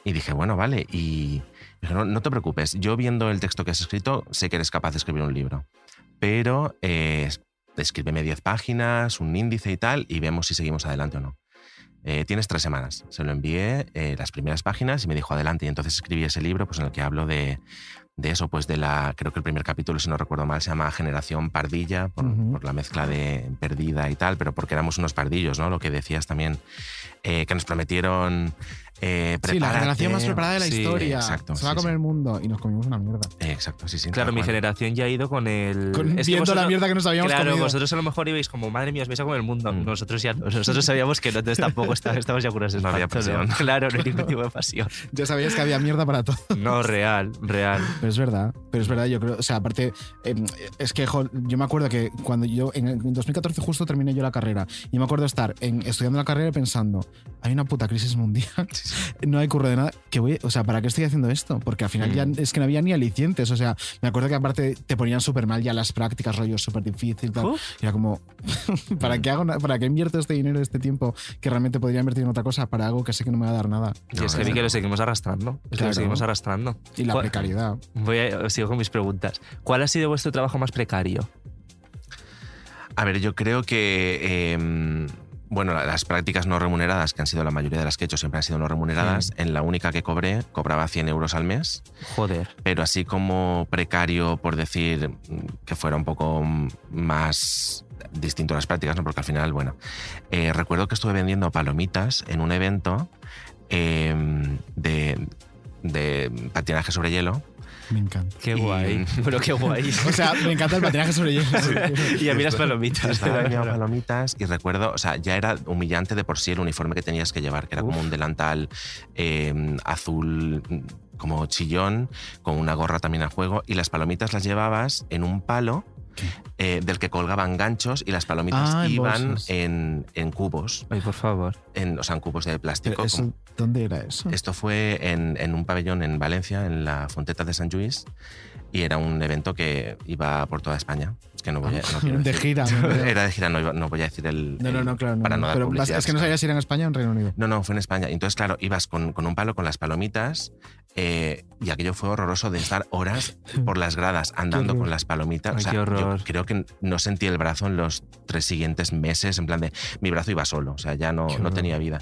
Y dije, bueno, vale. Y dije, no, no te preocupes, yo viendo el texto que has escrito, sé que eres capaz de escribir un libro. Pero eh, escríbeme 10 páginas, un índice y tal, y vemos si seguimos adelante o no. Eh, tienes tres semanas. Se lo envié eh, las primeras páginas y me dijo adelante. Y entonces escribí ese libro pues, en el que hablo de, de eso, pues de la, creo que el primer capítulo, si no recuerdo mal, se llama Generación Pardilla, por la mezcla de perdida y tal, pero porque éramos unos pardillos, ¿no? Lo que decías también, eh, que nos prometieron... Eh, Sí, la generación más preparada de la Sí, historia. Exacto. Se va a sí, comer sí. el mundo y nos comimos una mierda. Eh, exacto, sí, sí. Claro, mi cual. generación ya ha ido con el. Con- es que viendo la mierda que nos habíamos Claro, comido. vosotros a lo mejor ibais como, madre mía, os vais a comer el mundo. Mm. Nosotros ya no. Nosotros sabíamos que no, entonces tampoco está- estamos ya curas de No había pasión. Claro, no hay ningún tipo de pasión. Ya sabías que había mierda para todo. No, real, real. Pero es verdad, pero es verdad, yo creo, o sea, aparte, eh, es que jo, yo me acuerdo que cuando yo, en, en 2014 justo terminé yo la carrera, y me acuerdo estar en, estudiando la carrera y pensando, hay una puta crisis mundial, no hay curro de nada, que voy, o sea, ¿para qué estoy haciendo esto? Porque al final ya Mm. es que no había ni alicientes, o sea, me acuerdo que aparte te ponían súper mal ya las prácticas, rollo súper difícil, tal. Y era como, ¿para qué hago, para qué invierto este dinero, este tiempo que realmente podría invertir en otra cosa para algo que sé que no me va a dar nada? Y es que vi que lo seguimos arrastrando. Es que lo seguimos arrastrando. Y la ¿Cuál- precariedad. Voy a, sigo con mis preguntas. ¿Cuál ha sido vuestro trabajo más precario? A ver, yo creo que eh, bueno, las prácticas no remuneradas, que han sido la mayoría de las que he hecho, siempre han sido no remuneradas. En la única que cobré, cobraba 100 euros al mes. Joder. Pero así como precario, por decir que fuera un poco más distinto a las prácticas, ¿no? porque al final, bueno, eh, recuerdo que estuve vendiendo palomitas en un evento eh, de, de patinaje sobre hielo. Me encanta. Qué Y- guay. Pero qué guay. O sea, me encanta el patinaje sobre hielo. y a mí las palomitas. Estaba palomitas y recuerdo, o sea, ya era humillante de por sí el uniforme que tenías que llevar, que era como un delantal eh, azul como chillón, con una gorra también a juego, y las palomitas las llevabas en un palo eh, del que colgaban ganchos y las palomitas Ah, iban en, en cubos, Ay, por favor. en, o sea, en cubos de plástico. Eso, como- ¿Dónde era eso? Esto fue en, en un pabellón en Valencia, en la Fonteta de Sant Lluís, y era un evento que iba por toda España. Es que no voy a, no quiero de decir- gira. ¿no? Era de gira, no, no voy a decir el. No, no, no, claro. No, para no dar Pero publicidad, es que no sabía si era en España o en Reino Unido. No, no, fue en España. Entonces, claro, ibas con, con un palo con las palomitas eh, y aquello fue horroroso de estar horas por las gradas andando con las palomitas. Ay, O sea, qué horror. Yo creo que no sentí el brazo en los tres siguientes meses, en plan de mi brazo iba solo, o sea, ya no, no tenía vida.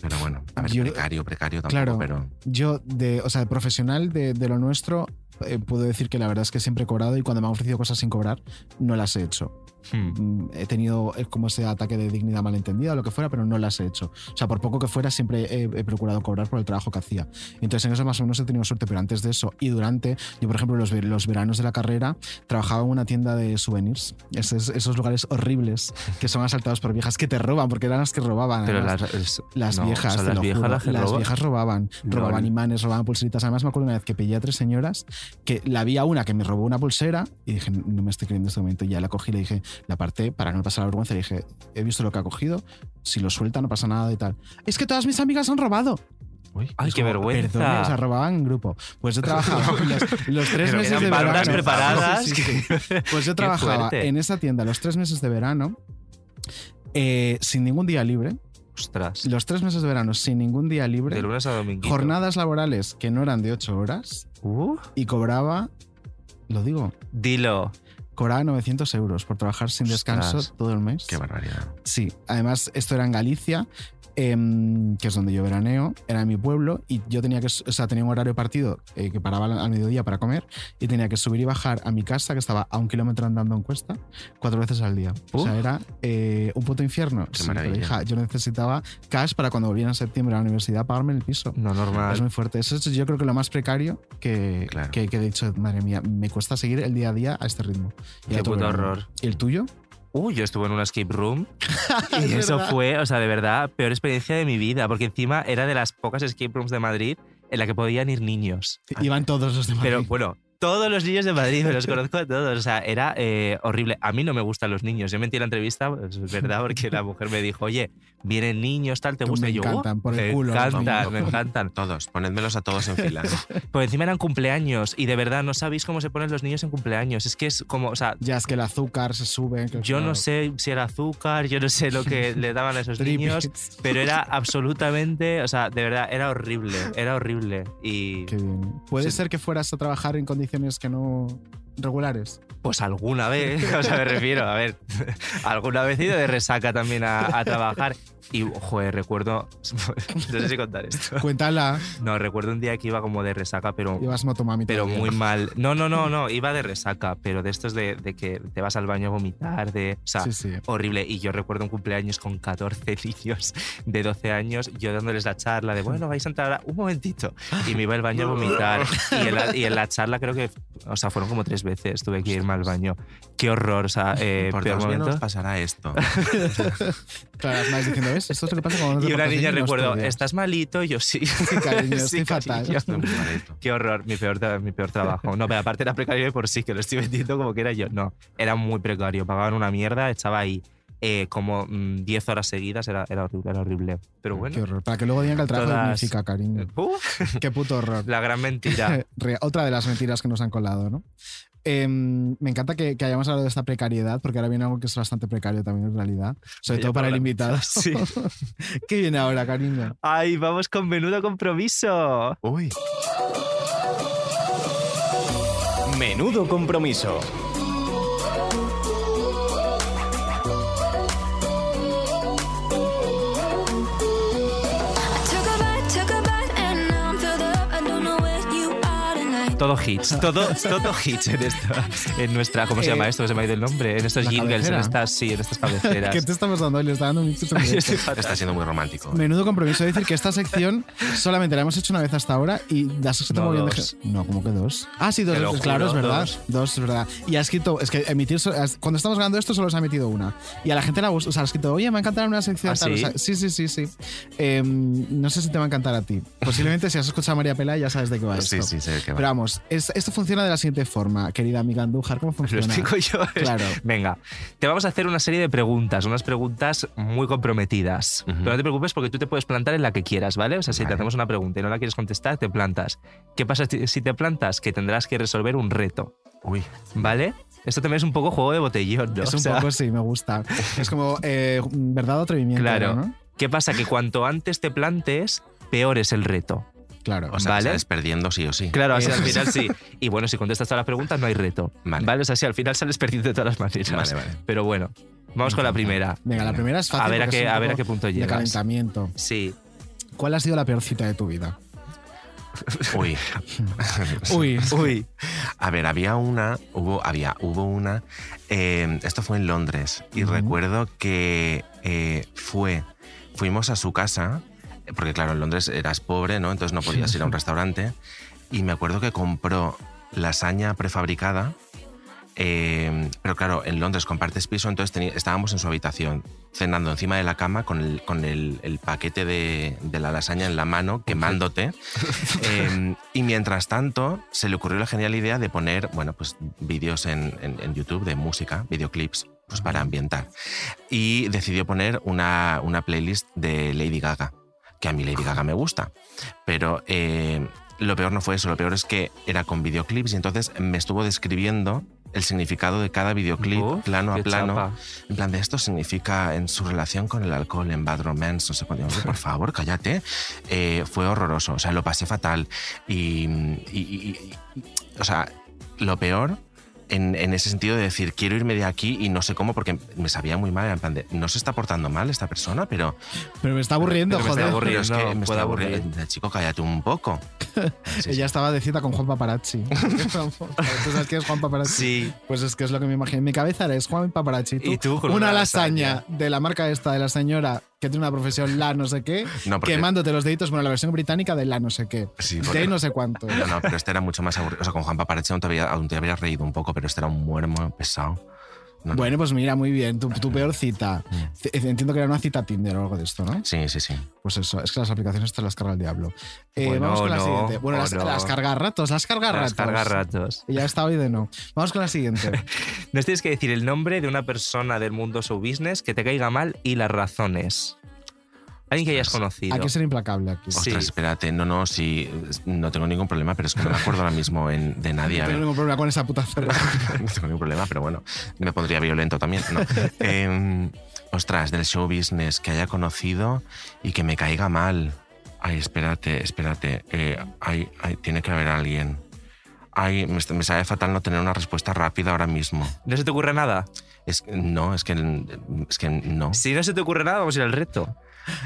Pero bueno, a ver, Yo- precario, precario tampoco, Claro. pero Yo, de, o sea, profesional de, de lo nuestro, eh, puedo decir que la verdad es que siempre he cobrado y cuando me han ofrecido cosas sin cobrar, no las he hecho. Hmm. Mm, He tenido eh, como ese ataque de dignidad malentendida o lo que fuera, pero no las he hecho. O sea, por poco que fuera, siempre he, he procurado cobrar por el trabajo que hacía. Entonces, en eso más o menos he tenido suerte, pero antes de eso y durante, yo, por ejemplo, los, los veranos de la carrera trabajaba en una tienda de souvenirs. Esos, esos lugares horribles que son asaltados por viejas que te roban, porque eran las que robaban. Pero las, es- Las no, viejas, o sea, las viejas juro, las las viejas robaban, Lol. robaban imanes, robaban pulseritas. Además, me acuerdo una vez que pillé a tres señoras que la había una que me robó una pulsera y dije, no me estoy creyendo en este momento. Y ya la cogí, le dije, la aparté para no pasar la vergüenza. Le dije, he visto lo que ha cogido, si lo suelta no pasa nada y tal. Es que todas mis amigas han robado. Uy, Ay, qué como, vergüenza. Perdone, o sea, robaban en grupo. Pues yo trabajaba los, los tres Pero meses de verano. preparadas. Sí, sí, sí. Pues yo trabajaba en esa tienda los tres meses de verano eh, sin ningún día libre. Ostras. Los tres meses de verano sin ningún día libre. De lunes a domingo. jornadas laborales que no eran de ocho horas Uh, y cobraba, lo digo, dilo. Cobraba 900 euros por trabajar sin descanso Ostras. todo el mes. qué barbaridad. Sí, además esto era en Galicia, em, que es donde yo veraneo, era en mi pueblo y yo tenía que, o sea, tenía un horario partido eh, que paraba al, mediodía para comer y tenía que subir y bajar a mi casa que estaba a un kilómetro andando en cuesta cuatro veces al día. O sea, Uf. era eh, un puto infierno. Qué Sí, pero, maravilla. hija, yo necesitaba cash para cuando volviera en septiembre a la universidad pagarme el piso. No normal. Es muy fuerte. Eso es yo creo que lo más precario que, Claro. que, que he dicho, madre mía, me cuesta seguir el día a día a este ritmo. Y Qué puto horror. ¿Y el tuyo? Uy, yo estuve en una escape room y Es eso verdad. fue, o sea, de verdad, peor experiencia de mi vida, porque encima era de las pocas escape rooms de Madrid en la que podían ir niños. Iban todos los demás. Pero bueno, todos los niños de Madrid, me los conozco a todos. O sea, era eh, horrible. A mí no me gustan los niños. Yo mentí en la entrevista, pues, es verdad, porque la mujer me dijo, oye, vienen niños, tal, ¿te Tú gusta? me Y yo, encantan, "Oh, por el me culo, los encantan, niños". me encantan. Todos, ponedmelos a todos en fila. Por encima eran cumpleaños y de verdad no sabéis cómo se ponen los niños en cumpleaños. Es que es como, o sea, Ya es que el azúcar se sube. que yo no claro. sé si era azúcar, yo no sé lo que le daban a esos niños, pero era absolutamente, o sea, de verdad, era horrible, era horrible. Y Qué bien. ¿Puede Sí. ser que fueras a trabajar en condiciones que no regulares? Pues alguna vez, o sea, me refiero, a ver, alguna vez he ido de resaca también a, a trabajar. Y, joder, recuerdo, no sé si contar esto. Cuéntala. No, recuerdo un día que iba como de resaca, pero Llevas motomami. pero todavía. muy mal. No, no, no, no, iba de resaca, pero de estos de, de que te vas al baño a vomitar, de, o sea, Sí, sí. horrible. Y yo recuerdo un cumpleaños con 14 niños de 12 años, yo dándoles la charla de, bueno, vais a entrar ahora un momentito. Y me iba al baño a vomitar. Y en la, y en la charla creo que, o sea, fueron como tres veces, tuve que irme al baño. Qué horror, o sea, eh, Por peor momento. nos pasará esto. Claro, las madres diciendo, ¿ves? Esto es lo que pasa cuando no te Y una niña recuerdo, estudias". ¿estás malito? Y yo sí. Sí, cariño, Sí, estoy fatal. Estoy muy malito. Qué horror, mi peor, mi peor trabajo. No, pero aparte era precario de por sí, que lo estoy vendiendo como que era yo. No, era muy precario. Pagaban una mierda, estaba ahí eh, como mm, 10 horas seguidas, era, era horrible, era horrible. Pero bueno. Qué horror. Para que luego digan que el trabajo Todas- dignifica, cariño. Uf, Qué puto horror. la gran mentira. Otra de las mentiras que nos han colado, ¿no? Em, me encanta que, que hayamos hablado de esta precariedad, porque ahora viene algo que es bastante precario también en realidad, sobre todo para el para- invitado. Sí. ¿Qué viene ahora, cariño? Ay, vamos con menudo compromiso. Uy, Menudo compromiso. Todo hits, todo, todo hits en esta, en nuestra, ¿cómo se llama Eh, esto? Se me ha ido el nombre. En estos jingles, en estas, sí, en estas cabeceras. ¿Qué te estamos dando? Le está dando un. Está siendo muy romántico. Menudo compromiso decir que esta sección solamente la hemos hecho una vez hasta ahora y has escrito No, gente- No, como que dos. Ah, sí, dos. Claro, es verdad. dos. Dos. es verdad. Y ha escrito, es que emitir, cuando estamos grabando esto solo se ha emitido una. Y a la gente le ha gustado, o sea, ha escrito, oye, me va a encantar una sección ¿Ah, tal. O sí? sea, sí, sí, sí, sí. Eh, no sé si te va a encantar a ti. Posiblemente si has escuchado a María Pela ya sabes de qué va esto. Sí, sí, sé de qué va. Pero vamos, es- esto funciona de la siguiente forma, querida amiga Andújar. ¿Cómo Lo funciona? explico yo. Claro. Venga, te vamos a hacer una serie de preguntas, unas preguntas muy comprometidas. Pero no te preocupes porque tú te puedes plantar en la que quieras, ¿vale? O sea, si te hacemos una pregunta y no la quieres contestar, te plantas. ¿Qué pasa si te plantas? Que tendrás que resolver un reto, Uy, ¿vale? Esto también es un poco juego de botellón, ¿no? Es O un sea, poco, sí, me gusta. Es como eh, verdad o atrevimiento. Claro. ¿no? ¿Qué pasa? Que cuanto antes te plantes, peor es el reto. Claro. o sea, Vale. sales perdiendo sí o sí. Claro, así al es. final sí. Y bueno, si contestas todas las preguntas, no hay reto. Vale. O sea, si al final sales perdiendo de todas las maneras. Vale, vale. Pero bueno, vamos con la primera. Venga, la primera es fácil. A ver a qué, a ver a qué punto De llegas. calentamiento. Sí. ¿Cuál ha sido la peor cita de tu vida? Uy. Uy. Uy. A ver, había una, hubo, había, hubo una. eh, esto fue en Londres y recuerdo que eh, fue, fuimos a su casa, porque claro, en Londres eras pobre, ¿no? Entonces no podías ir a un restaurante. Y me acuerdo que compró lasaña prefabricada. eh, pero claro, en Londres compartes piso, entonces estábamos en su habitación, cenando encima de la cama con el, con el, el paquete de, de la lasaña en la mano, quemándote. Eh, y mientras tanto, se le ocurrió la genial idea de poner, bueno, pues vídeos en, en- en YouTube de música, videoclips, pues para ambientar. Y decidió poner una, una playlist de Lady Gaga, que a mí Lady Gaga me gusta. Pero eh, lo peor no fue eso, lo peor es que era con videoclips y entonces me estuvo describiendo el significado de cada videoclip, Uf, plano a plano. chapa. En plan, de esto significa en su relación con el alcohol, en Bad Romance, no sé cuánto. Por favor, cállate. Eh, fue horroroso, o sea, lo pasé fatal. Y, y- y- y- o sea, lo peor en, en ese sentido de decir, quiero irme de aquí y no sé cómo, porque me sabía muy mal, en plan de, no se está portando mal esta persona, pero... Pero me está aburriendo, Pero me está joder. aburriendo. pero es que me aburrir. aburriendo. Chico, cállate un poco. Sí, sí. Ella estaba de cita con Juan Paparazzi. ¿Tú sabes quién es Juan Paparazzi? Sí. Pues es que es lo que me imagino. En mi cabeza eres Juan Paparazzi. Y tú con una, una lasaña, lasaña. de la marca esta de la señora que tiene una profesión la no sé qué, No, porque- quemándote los deditos, bueno, la versión británica de la no sé qué. Sí, de porque- no sé cuánto. No, no, pero este era mucho más aburrido. O sea, con Juan Paparazzi aún te, había, aún te habrías reído un poco, pero este era un muermo pesado. No, no. Bueno, pues mira, muy bien. Tu, tu peor cita. Entiendo que era una cita Tinder o algo de esto, ¿no? Sí, sí, sí. Pues eso, es que las aplicaciones te las carga el diablo. Eh, Bueno, vamos con la no, siguiente. Bueno, las, no. las carga ratos, las carga Las ratos. carga ratos. Y ya está hoy de no. Vamos con la siguiente. Nos tienes que decir el nombre de una persona del mundo show business que te caiga mal y las razones. Alguien que hayas conocido. Hay que ser implacable aquí. Sí. Ostras, espérate, no, no, sí, no tengo ningún problema, pero es que no me acuerdo ahora mismo en- de nadie. No tengo ningún problema con esa puta cerveza. no tengo ningún problema, pero bueno, me pondría violento también. No. Em, ostras, del show business que haya conocido y que me caiga mal. Ay, espérate, espérate. eh, ay, ay, tiene que haber alguien. Ay, me, me sabe fatal no tener una respuesta rápida ahora mismo. ¿No se te ocurre nada? Es, no, es que, es que no. Si no se te ocurre nada, vamos a ir al reto.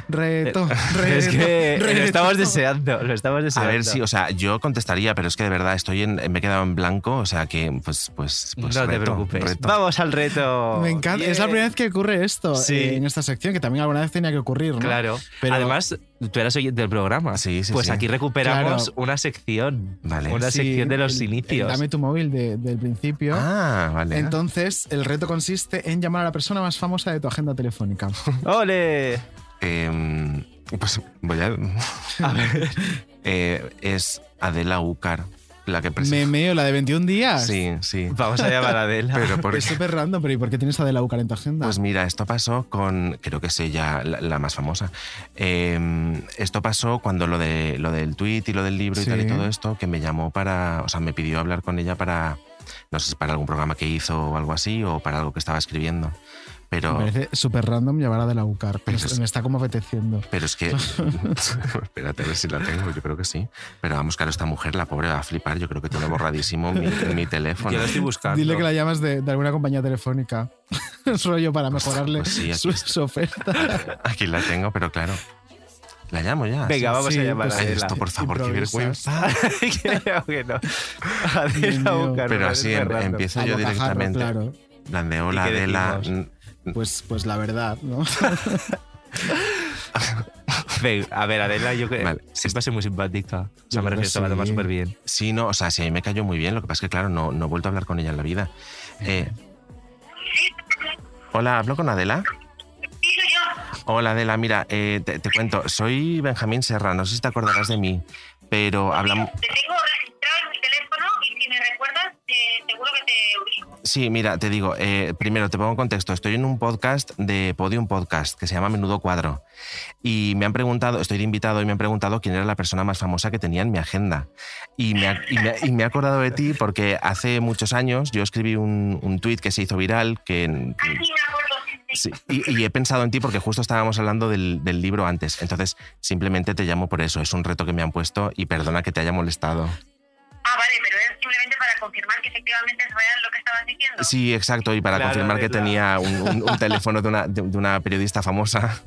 Reto, reto. es que reto. lo estamos deseando, lo estamos A ver si, o sea, yo contestaría, pero es que de verdad estoy en, me he quedado en blanco, o sea que, pues, pues, pues no te preocupes. reto. Vamos al reto. Me encanta. Es la primera vez que ocurre esto Sí. eh, en esta sección, que también alguna vez tenía que ocurrir, ¿no? Claro. Pero- Además, tú eras oyente del programa. Sí, sí, Pues sí. aquí recuperamos Claro. una sección. Vale. Una Sí, sección de los el- el inicios. dame tu móvil de- del principio. Ah, vale. Entonces, el reto consiste en llamar a la persona más famosa de tu agenda telefónica. ¡Ole! Em, pues voy a. A ver. Eh, es Adela Ucar, la que presenta. Me meo la de 21 días. Sí, sí. Vamos a llamar a Adela. Pero por Es súper random, pero ¿y por qué tienes a De la Ucar en tu agenda? Pues mira, esto pasó con, creo que es ella la, la más famosa. Eh, esto pasó cuando lo, de, lo del tweet y lo del libro Sí. y tal y todo esto, que me llamó para, o sea, me pidió hablar con ella para, no sé si para algún programa que hizo o algo así, o para algo que estaba escribiendo. Me Pero, parece súper random llamar a De la Ucar. Pero Me, es- me está como apeteciendo. pero es que, espérate a ver si la tengo, yo creo que sí. Pero vamos, claro, esta mujer, la pobre, va a flipar, yo creo que tiene borradísimo mi, mi teléfono. Yo lo estoy buscando. Dile que la llamas de, de alguna compañía telefónica. Es rollo para mejorarle pues sí, aquí su, oferta. Aquí la tengo, pero claro. La llamo ya. Venga, vamos Sí, a llamar pues a Ay, Adela. esto, por favor, qué vergüenza. Creo que no. Adela Pero me así em- empiezo A yo directamente. claro. Plan de hola, ¿Y qué Adela. decimos? Pues, pues la verdad, ¿no? A ver, Adela, yo que Vale. siempre ha sido muy simpática. O sea, Yo me creo que refiero, se va a tomar sí. súper bien. Sí, no, o sea, sí, a mí me cayó muy bien. Lo que pasa es que, claro, no, no he vuelto a hablar con ella en la vida. Eh, hola, ¿hablo con Adela? Hola, Adela, mira, eh, te, te cuento, soy Benjamín Serra, no sé si te acordarás de mí, pero hablamos... Te tengo registrado en mi teléfono y si me recuerdas, eh, seguro que te. Sí, mira, te digo, eh, primero te pongo en contexto, estoy en un podcast de Podium Podcast que se llama Menudo Cuadro y me han preguntado, estoy de invitado y me han preguntado quién era la persona más famosa que tenía en mi agenda. Y me, he acordado de ti porque hace muchos años yo escribí un, un tuit que se hizo viral, que, sí, y, y he pensado en ti porque justo estábamos hablando del, del libro antes. Entonces, simplemente te llamo por eso. Es un reto que me han puesto y perdona que te haya molestado. Ah, vale, pero confirmar que efectivamente es real lo que estabas diciendo. Sí, exacto. Y para Claro, confirmar que tenía un, un- un teléfono de una, de, de una periodista famosa.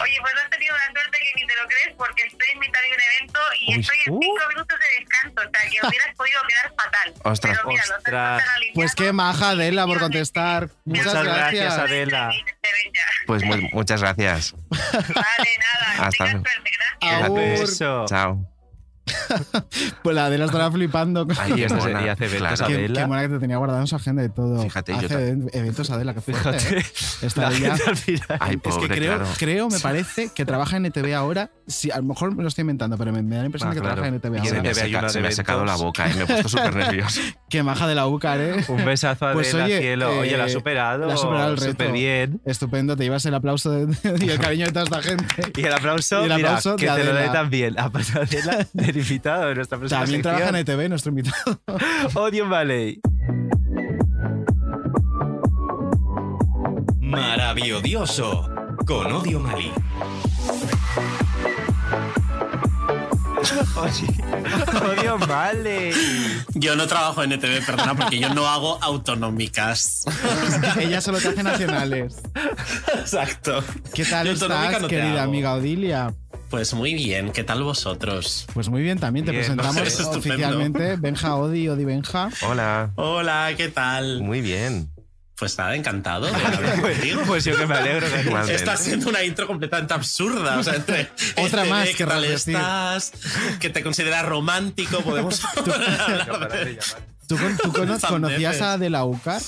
Oye, pues has tenido una suerte que ni te lo crees porque estoy en mitad de un evento y Uy, estoy en uh. cinco minutos de descanso. O sea, que hubieras podido quedar fatal. Ostras, pero mira, ostras. Pues qué maja, Adela, por contestar. Muchas, Muchas gracias. gracias, Adela. Pues mu- muchas gracias. Vale, nada. Hasta luego. Chao. Pues la Adela estará flipando. esto mona, sería hace eventos, claro. Qué, Adela. qué mona que te tenía guardada en su agenda y todo. Fíjate, yo Hace ta- eventos Adela, que fuerte. Fíjate. ¿eh? Está La ella- gente al final. Ay, es que creo, claro. creo, me parece, que trabaja en ETV ahora. Sí, a lo mejor me lo estoy inventando, pero me, me da la impresión Ah, de que claro. trabaja en ETV Y en Se ahora. me, seca- se me ha secado la boca y me he puesto súper nervioso. Qué maja de la UCAR, ¿eh? Un besazo a Pues, Adela, oye, cielo. Oye, la ha eh, superado. la ha superado el reto. Súper bien. Estupendo, te llevas el aplauso de- y el cariño de toda esta gente. Y el aplauso, Y el mira, aplauso que de te lo dé Adela. también. Aparte de Adela, invitado de nuestra próxima También sección. trabaja en ETV, nuestro invitado. Odio Valley. Maravilloso. Con Odio Mali. Odio Valley. Yo no trabajo en ETV, perdona, porque yo no hago autonómicas. Ella solo te hace nacionales. Exacto. ¿Qué tal Yo autonómica estás, no te querida hago. amiga Odilia? Pues muy bien, ¿qué tal vosotros? Pues muy bien, también te Bien, presentamos estupendo. oficialmente Benja Odi, Odi Benja. Hola. Hola, ¿qué tal? Muy bien. Pues nada, encantado de hablar contigo. Pues yo que me alegro. Igualmente. Está siendo una intro completamente absurda. O sea, entre Otra ETV, más, ¿qué querrás tal estás? Que te consideras romántico. Podemos hablar de... ¿Tú, conocías a Adela Ucar?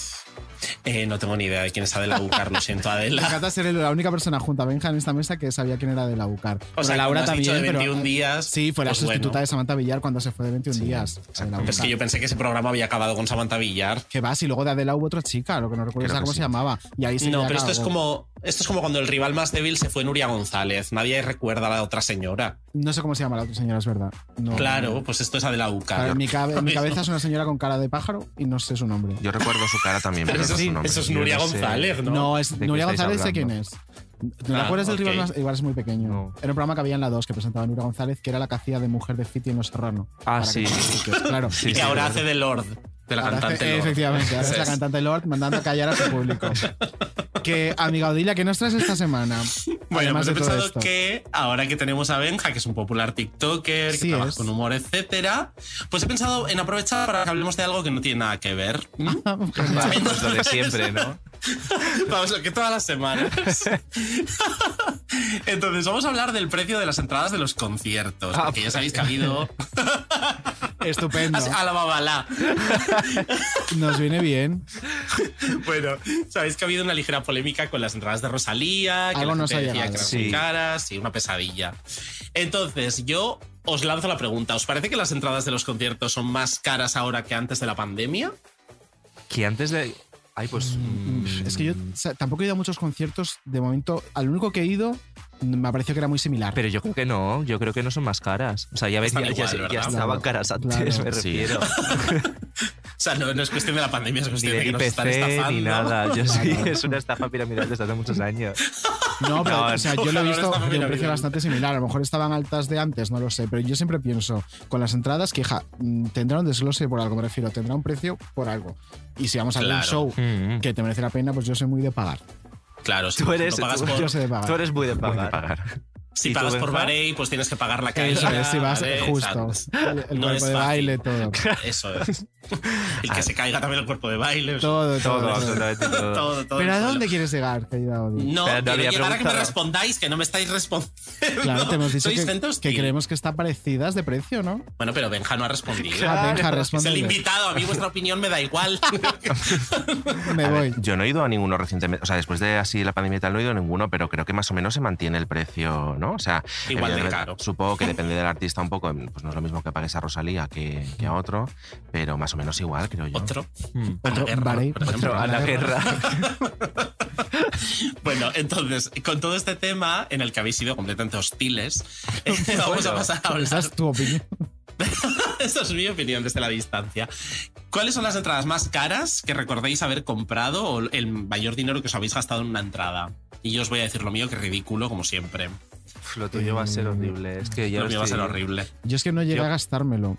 Eh, no tengo ni idea de quién es Adela Bucar, lo siento, Me Adela. encanta ser la única persona junto a Benja en esta mesa que sabía quién era Adela Ucar. O sea, Laura has también, dicho de pero- 21 días, Sí, fue la pues sustituta bueno. de Samantha Villar cuando se fue de 21 días. Es que yo pensé que ese programa había acabado con Samantha Villar. Que vas, y luego de Adela hubo otra chica, lo que no recuerdo es cómo sí. se llamaba. Y ahí sí No, pero esto es como esto es como cuando el rival más débil se fue Nuria González. Nadie recuerda a la otra señora. No sé cómo se llama la otra señora, es verdad. No. Claro, pues esto es Adela Bucar. Claro, en, mi cabe- en mi cabeza es una señora con cara de pájaro y no sé su nombre. Yo recuerdo su cara también, pero Eso, no es- su nombre. eso es Yo Nuria no sé. González, ¿no? No, es ¿De qué Nuria González, sé quién es. ¿No te Ah, acuerdas del rival más? Igual es muy pequeño. No. Era un programa que había en la 2 que presentaba Nuria González, que era la que hacía de mujer de Fiti en Los Serrano. Ah, que sí. te Claro. y que ahora hace de Lord, de la Ahora cantante Lord. Efectivamente, ahora es la cantante Lord mandando a callar a su público. que, amiga Odilia, ¿qué nos traes esta semana? Bueno, Además pues he de todo pensado esto. que ahora que tenemos a Benja, que es un popular TikToker, que Sí trabaja es. con humor, etcétera, pues he pensado en aprovechar para que hablemos de algo que no tiene nada que ver. ¿Mm? Vale, pues lo de siempre, ¿no? Vamos, que todas las semanas. Entonces, vamos a hablar del precio de las entradas de los conciertos. Ah, Porque ya sabéis que ha habido. Estupendo. A la babalá. Nos viene bien. Bueno, sabéis que ha habido una ligera polémica con las entradas de Rosalía, que Algo la nos gente ha decía llegado. que eran Sí. muy caras y una pesadilla. Entonces, yo os lanzo la pregunta. ¿Os parece que las entradas de los conciertos son más caras ahora que antes de la pandemia? Que antes de. Ay, pues. mm, Es que yo o sea, tampoco he ido a muchos conciertos. De momento, al único que he ido, me ha parecido que era muy similar. Pero yo creo que no, yo creo que no son más caras. O sea, ya, ves, ya, ya- igual, ya ¿verdad? estaban caras antes, Claro. me refiero. sea, no, no es cuestión de la pandemia, es Ni cuestión de del que nos están IPC estafando. ni nada. Yo sí, Claro. es una estafa piramidal desde hace muchos años. No, pero No, o sea, yo lo he visto de un precio bastante similar. A lo mejor estaban altas de antes, no lo sé. Pero yo siempre pienso con las entradas que, hija, mm, tendrá un desglose por algo, me refiero. Tendrá un precio por algo. Y si vamos a ver un Claro. show Mm. que te merece la pena, pues yo soy muy de pagar. Claro, si Tú eres, no pagas tú- por- Yo sé de pagar. tú eres muy de Muy de pagar. Si ¿Y pagas por? Bahrein, pues tienes que pagar la caída. Eso es, si vas ¿vale? justo. O sea, El, el no cuerpo es de fácil. baile, todo. Eso es. El que se caiga también el cuerpo de baile. o sea, Todo, todo. Todo, todo. absolutamente todo. todo, todo Pero ¿a dónde quieres llegar, querida Odi? No, Pero no quiero llegar a que me respondáis, que no me estáis respondiendo. Claro, te hemos dicho Sois que, que creemos que están parecidas de precio, ¿no? Bueno, pero Benja no ha respondido. Ah, Benja, es el invitado, a mí vuestra opinión me da igual. Me voy. ver, yo no he ido a ninguno recientemente. O sea, después de así la pandemia y tal, no he ido a ninguno, pero creo que más o menos se mantiene el precio, ¿no? O sea, Igual de caro. Supongo que depende del artista un poco. Pues no es lo mismo que pagues a Rosalía que, que a otro, pero más o menos igual, creo yo. Otro. Otro, guerra, Bahrein. por ejemplo. Otro, a la guerra. Bueno, entonces, con todo este tema en el que habéis sido completamente hostiles, vamos a pasar a Esa hablar. es tu opinión. Esta es mi opinión desde la distancia. ¿Cuáles son las entradas más caras que recordéis haber comprado o el mayor dinero que os habéis gastado en una entrada? Y yo os voy a decir lo mío, que es ridículo, como siempre. Uf, Lo tuyo va a ser horrible. Es que yo Lo mío va a ser horrible. Yo es que no llegué Yo- a gastármelo.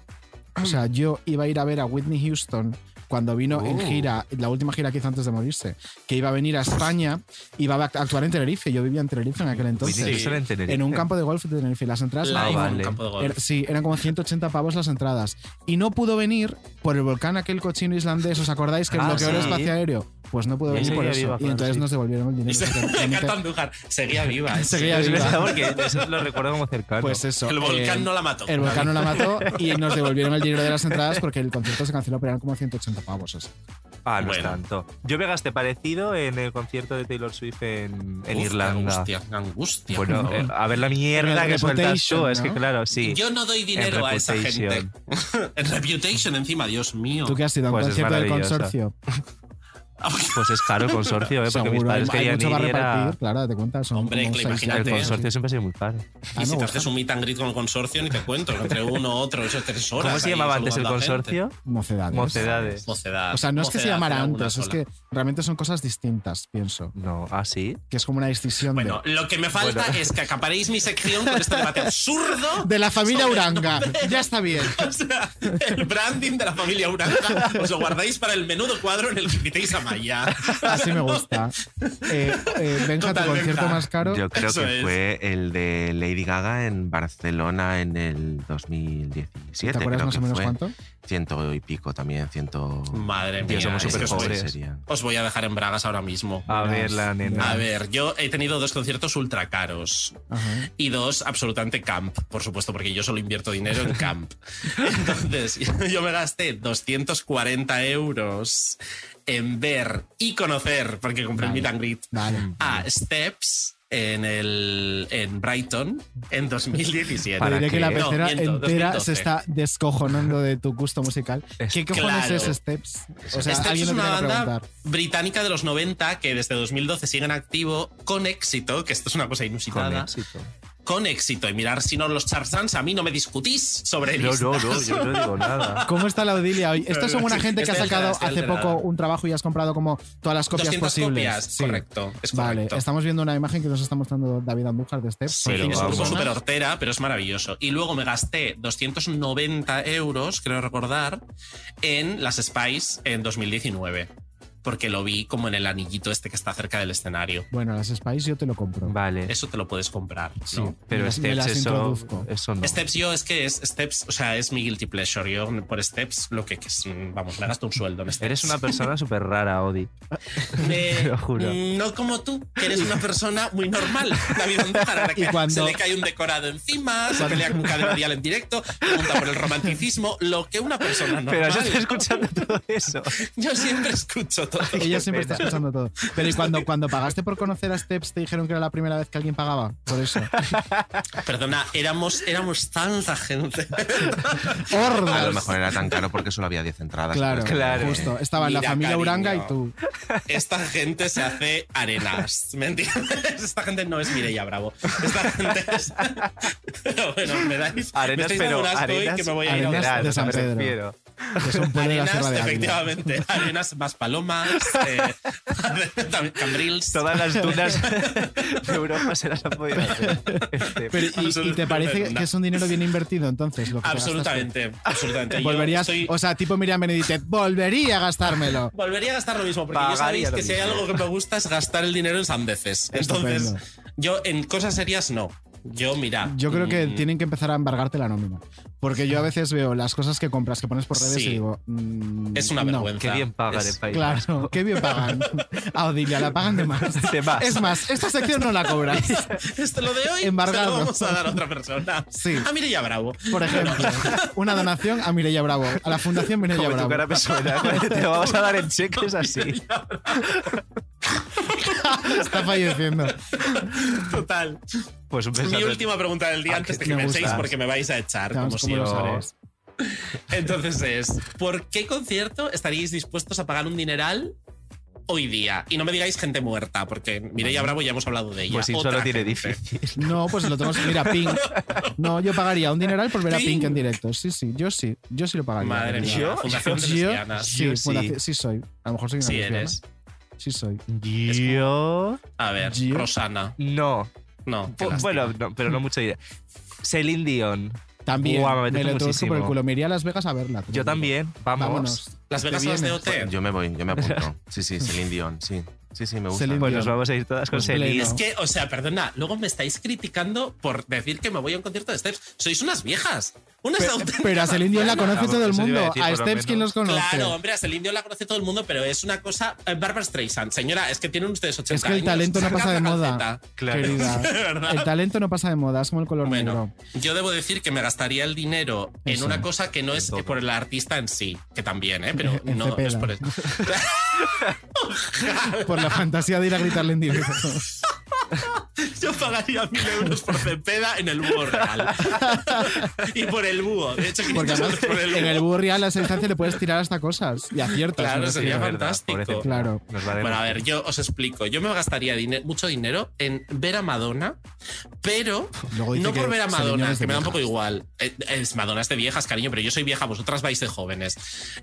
O sea, yo iba a ir a ver a Whitney Houston cuando vino en Oh. gira, la última gira que hizo antes de morirse, que iba a venir a España, iba a actuar en Tenerife. Yo vivía en Tenerife en aquel entonces. Houston en Tenerife. En un campo de golf de Tenerife. Las entradas eran en como- un vale. campo de golf. era- sí, eran como 180 pavos las entradas. Y no pudo venir por el volcán aquel cochino islandés. ¿Os acordáis que Ah, bloqueó el sí. espacio aéreo? Pues no pudo Y venir por eso. viva, y entonces sí. nos devolvieron el Y dinero. se nunca- encanta Andújar. Seguía viva. es- Seguía Es viva. verdad, porque eso lo recuerdo como cercano. Pues eso. El volcán eh, no la mató. El volcán no la mató y nos devolvieron el dinero de las entradas porque el concierto se canceló, pero eran como 180 pavos. Eso. Ah, no es Bueno. tanto. Yo me gasté parecido en el concierto de Taylor Swift en, en Uf, Irlanda. Qué angustia, qué angustia. Bueno, eh, a ver la mierda que sueltas tú. Es que ¿no? claro, sí. Yo no doy dinero a esa gente. en Reputation encima, Dios mío. ¿Tú qué has ido a un Pues es concierto del consorcio? Pues es caro el consorcio, ¿eh? porque mis Seguro, padres hay querían mucho ir para y era- repartir, claro, te cuentas. Son Hombre, como imagínate, El ¿eh? consorcio siempre ha sido muy caro. Y Ah, si me te haces un meet and greet con el consorcio, ni te cuento. Entre uno, otro, eso es tres horas. ¿Cómo se llamaba antes el consorcio? Mocedades. Mocedades. Mocedad. O sea, no es que se llamara antes, es que realmente son cosas distintas, pienso. No, ¿ah, sí? Que es como una distinción Bueno, de, lo que me falta Bueno. es que acaparéis mi sección con este debate absurdo. de la familia Uranga. Ya está bien. O sea, el branding de la familia Uranga os lo guardáis para el menudo cuadro en el que invitéis a Maya. Así me gusta. Eh, eh, Benja, tu Total, concierto Benja. más caro. Yo creo Eso que es. fue el de Lady Gaga en Barcelona en el 2017. ¿Te acuerdas creo más o menos fue. cuánto? Ciento y pico también, ciento. Madre mía, somos súper os voy- pobres. serían. Os voy a dejar en bragas ahora mismo. A ver, la nena. A ver, yo he tenido dos conciertos ultra caros Ajá. y dos absolutamente camp, por supuesto, porque yo solo invierto dinero en camp. Entonces, yo me gasté 240 euros en ver y conocer, porque compré Vale. el meet and greet, Vale. a Steps en, el, en Brighton en 2017. Te diré que la No, pecera miento, entera 2012. se está descojonando de tu gusto musical. Es- ¿Qué cojones Claro. es Steps? O sea, Steps es una banda británica de los 90 que desde 2012 sigue en activo con éxito, que esto es una cosa Con inusitada. éxito. Con éxito. Y mirar si no los Charzans, a mí no me discutís sobre No, no, no, listas. yo no digo nada. ¿Cómo está la Odilia hoy? Estos son una gente que ha Estoy sacado alterada, hace poco un trabajo y has comprado como todas las copias 200 posibles. copias, Sí. correcto, es Vale, correcto. estamos viendo una imagen que nos está mostrando David Andújar de Steps. Sí, Pero es un grupo súper hortera, pero es maravilloso. Y luego me gasté 290 euros, creo recordar, en las Spice en 2019. Porque lo vi como en el anillito este que está cerca del escenario. Bueno, las Spice yo te lo compro. Vale. Eso te lo puedes comprar. Sí, Pero las- Steps, las eso, eso no. Steps yo es que es Steps, o sea, es mi guilty pleasure. Yo por Steps lo que, que es, vamos, me gasto un sueldo en Steps. Eres una persona súper rara, Odi. Te lo juro. mm, No como tú, que eres una persona muy normal. David que cuando- se le cae un decorado encima, se pelea con cadena dial en directo, pregunta por el romanticismo, lo que una persona normal. Pero yo estoy escuchando todo eso. Yo siempre escucho todo. Ella siempre pena. está escuchando todo. Pero ¿y cuando, cuando pagaste por conocer a Steps te dijeron que era la primera vez que alguien pagaba? Por eso. Perdona, éramos, éramos tanta gente. A lo ¡Hordas! mejor era tan caro porque solo había 10 entradas. Claro, Claro. justo. Estaba en la familia cariño. Uranga y tú. Esta gente se hace arenas, ¿me entiendes? Esta gente no es Mireia Bravo. Esta gente es... Pero bueno, me dais... me Arenas, estáis pero arenas, que me voy a ir a de San me Pedro. De la Arenas, de efectivamente. Arenas más palomas, eh, cambrils. Todas las dunas de Europa se las han podido hacer. Este, Pero, ¿y, y te parece que es un dinero bien invertido entonces? Lo que Absolutamente, absolutamente. Volverías, o sea, tipo Miriam Benedicte, volvería a gastármelo. Volvería a gastar lo mismo, porque ya Pagaría sabéis que si hay algo que me gusta es gastar el dinero en sandeces. Entonces, Estupendo. yo en cosas serias no. Yo, mira. Yo creo que mm, tienen que empezar a embargarte la nómina. Porque yo a veces veo las cosas que compras, que pones por redes Sí. y digo. mm, Es una no. vergüenza. Qué bien pagan Es- en País Claro, qué bien pagan. A Odilia la pagan de más. Es más, esta sección no la cobras. Esto lo de hoy Embargado. se lo vamos a dar a otra persona. Sí. A Mireia Bravo. Por ejemplo, una donación a Mireia Bravo, a la Fundación Mireia tu Bravo. cara me suena, te lo vamos a dar en cheques así. Está falleciendo. Total. Pues un. Mi última pregunta del día Ah, antes que de que me penséis porque me vais a echar, como ¿cómo lo siempre. sabes? Entonces es, ¿por qué concierto estaríais dispuestos a pagar un dineral hoy día? Y no me digáis gente muerta, porque Mireia Bravo ya hemos hablado de ella. Pues Otra solo tiene difícil. No, pues lo tenemos. Mira, Pink. No, yo pagaría un dineral por ver a Pink. Pink en directo. Sí, sí, yo sí. Yo sí lo pagaría. Madre mía, ¿Yo? Fundación de Yo-. Sí, Yo sí. fundación- sí soy. A lo mejor soy una Sí lesbiana. eres. Sí soy. Yo. A ver. Rosana. No. No. Bueno, no, pero no mucho idea. Celine Dion. También. Guau, me me lo por el culo. Me iría a Las Vegas a verla. Yo digo. también. Vamos. Vámonos. Las ¿Te Vegas las de? OT. Yo me voy, yo me apunto. Sí, sí, Celine Dion, sí. Sí, sí, me gusta. Celine Pues Dion. nos vamos a ir todas con Pues Celine. Es que, o sea, perdona, luego me estáis criticando por decir que me voy a un concierto de Steps. Sois unas viejas. Pero, auténticas pero a Celine Dion la conoce todo el mundo. decir, A Steps, ¿quién los conoce? Claro, hombre, a Celine Dion la conoce todo el mundo, pero es una cosa. eh, Barbara Streisand, señora, es que tienen ustedes 80 Es que el años, talento no pasa de moda. Claro. Querida. El talento no pasa de moda, es como el color Bueno, negro. yo debo decir que me gastaría el dinero en Eso. una cosa que no es todo. por el artista en sí, que también, ¿eh? Pero En no, es por eso. Por la fantasía de ir a gritarle en directo. Yo pagaría mil euros por Cepeda en el búho real. y por el búho. De hecho, 500 Porque euros además, por el búho. en el búho real a esa distancia le puedes tirar hasta cosas y aciertas. Claro, sería fantástico. Pobrecito. Claro. Bueno, a ver, yo os explico. Yo me gastaría mucho dinero en ver a Madonna, pero no por ver a Madonna, que me da un poco igual. Eh, Es Madonna es de viejas, cariño, pero yo soy vieja, vosotras vais de jóvenes.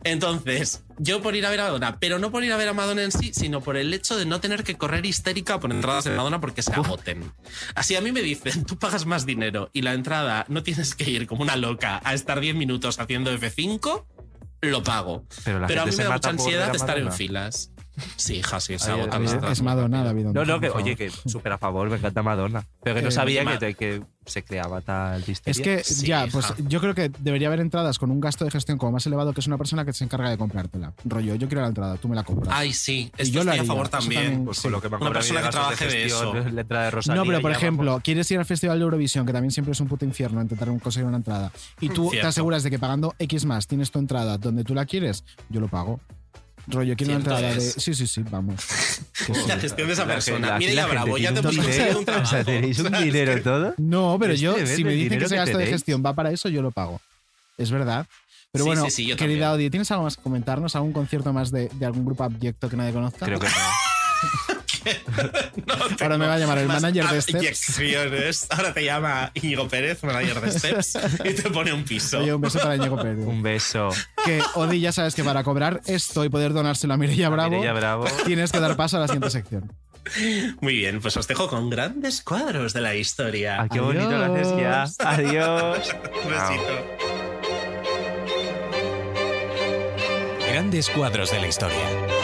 Entonces, yo por ir a ver a Madonna, pero no por ir a ver a Madonna en sí, sino por el hecho de no tener que correr histérica por entradas de Madonna porque se Así a mí me dicen, tú pagas más dinero y la entrada no tienes que ir como una loca a estar 10 minutos haciendo F5, lo pago. Pero la Pero a mí me da mucha ansiedad estar en filas. Sí, hija, sí, ay, entradas Es Madonna. David. No, no, que oye, favor. que súper a favor, me encanta Madonna. Pero que no Eh, sabía que se creaba tal histeria. Es que Sí, ya, hija. pues yo creo que debería haber entradas con un gasto de gestión como más elevado que es una persona que se encarga de comprártela. Rollo, yo quiero la entrada, tú me la compras. Ay, sí, Y yo lo estoy a haría, favor también. también, Pues sí. con lo que me han Una persona de que trabaje de gestión, eso. letra de Rosalía. No, pero por ejemplo, quieres ir al Festival de Eurovisión, que también siempre es un puto infierno intentar conseguir una entrada, y tú te aseguras de que pagando X más tienes tu entrada donde tú la quieres, yo lo pago. Rollo, quiero una entrada de. Sí, sí, sí, vamos. Que sí. La gestión de esa La- persona. Mira, la gente bravo, ya tiene te un trabajo. O sea, tenéis un dinero todo. No, pero Es yo, tremendo si me el dicen que dinero ese que gasto de tenéis. gestión va para eso, yo lo pago. Es verdad. Pero Sí, bueno, sí, sí, yo querida también. Odi, ¿tienes algo más que comentarnos? ¿Algún concierto más de, de algún grupo abyecto que nadie conozca? Creo que no. Ahora me va a llamar el manager de Steps. Ahora te llama Íñigo Pérez, manager de Steps, y te pone un piso. Oye, un beso para Ñeco Pérez. Un beso. Que Odi, ya sabes que para cobrar esto y poder donárselo a Mireia Bravo, Mireia Bravo. tienes que dar paso a la siguiente sección. Muy bien, pues os dejo con grandes cuadros de la historia. Ah, qué bonito lo haces ya. Adiós. Un besito. Grandes cuadros de la historia.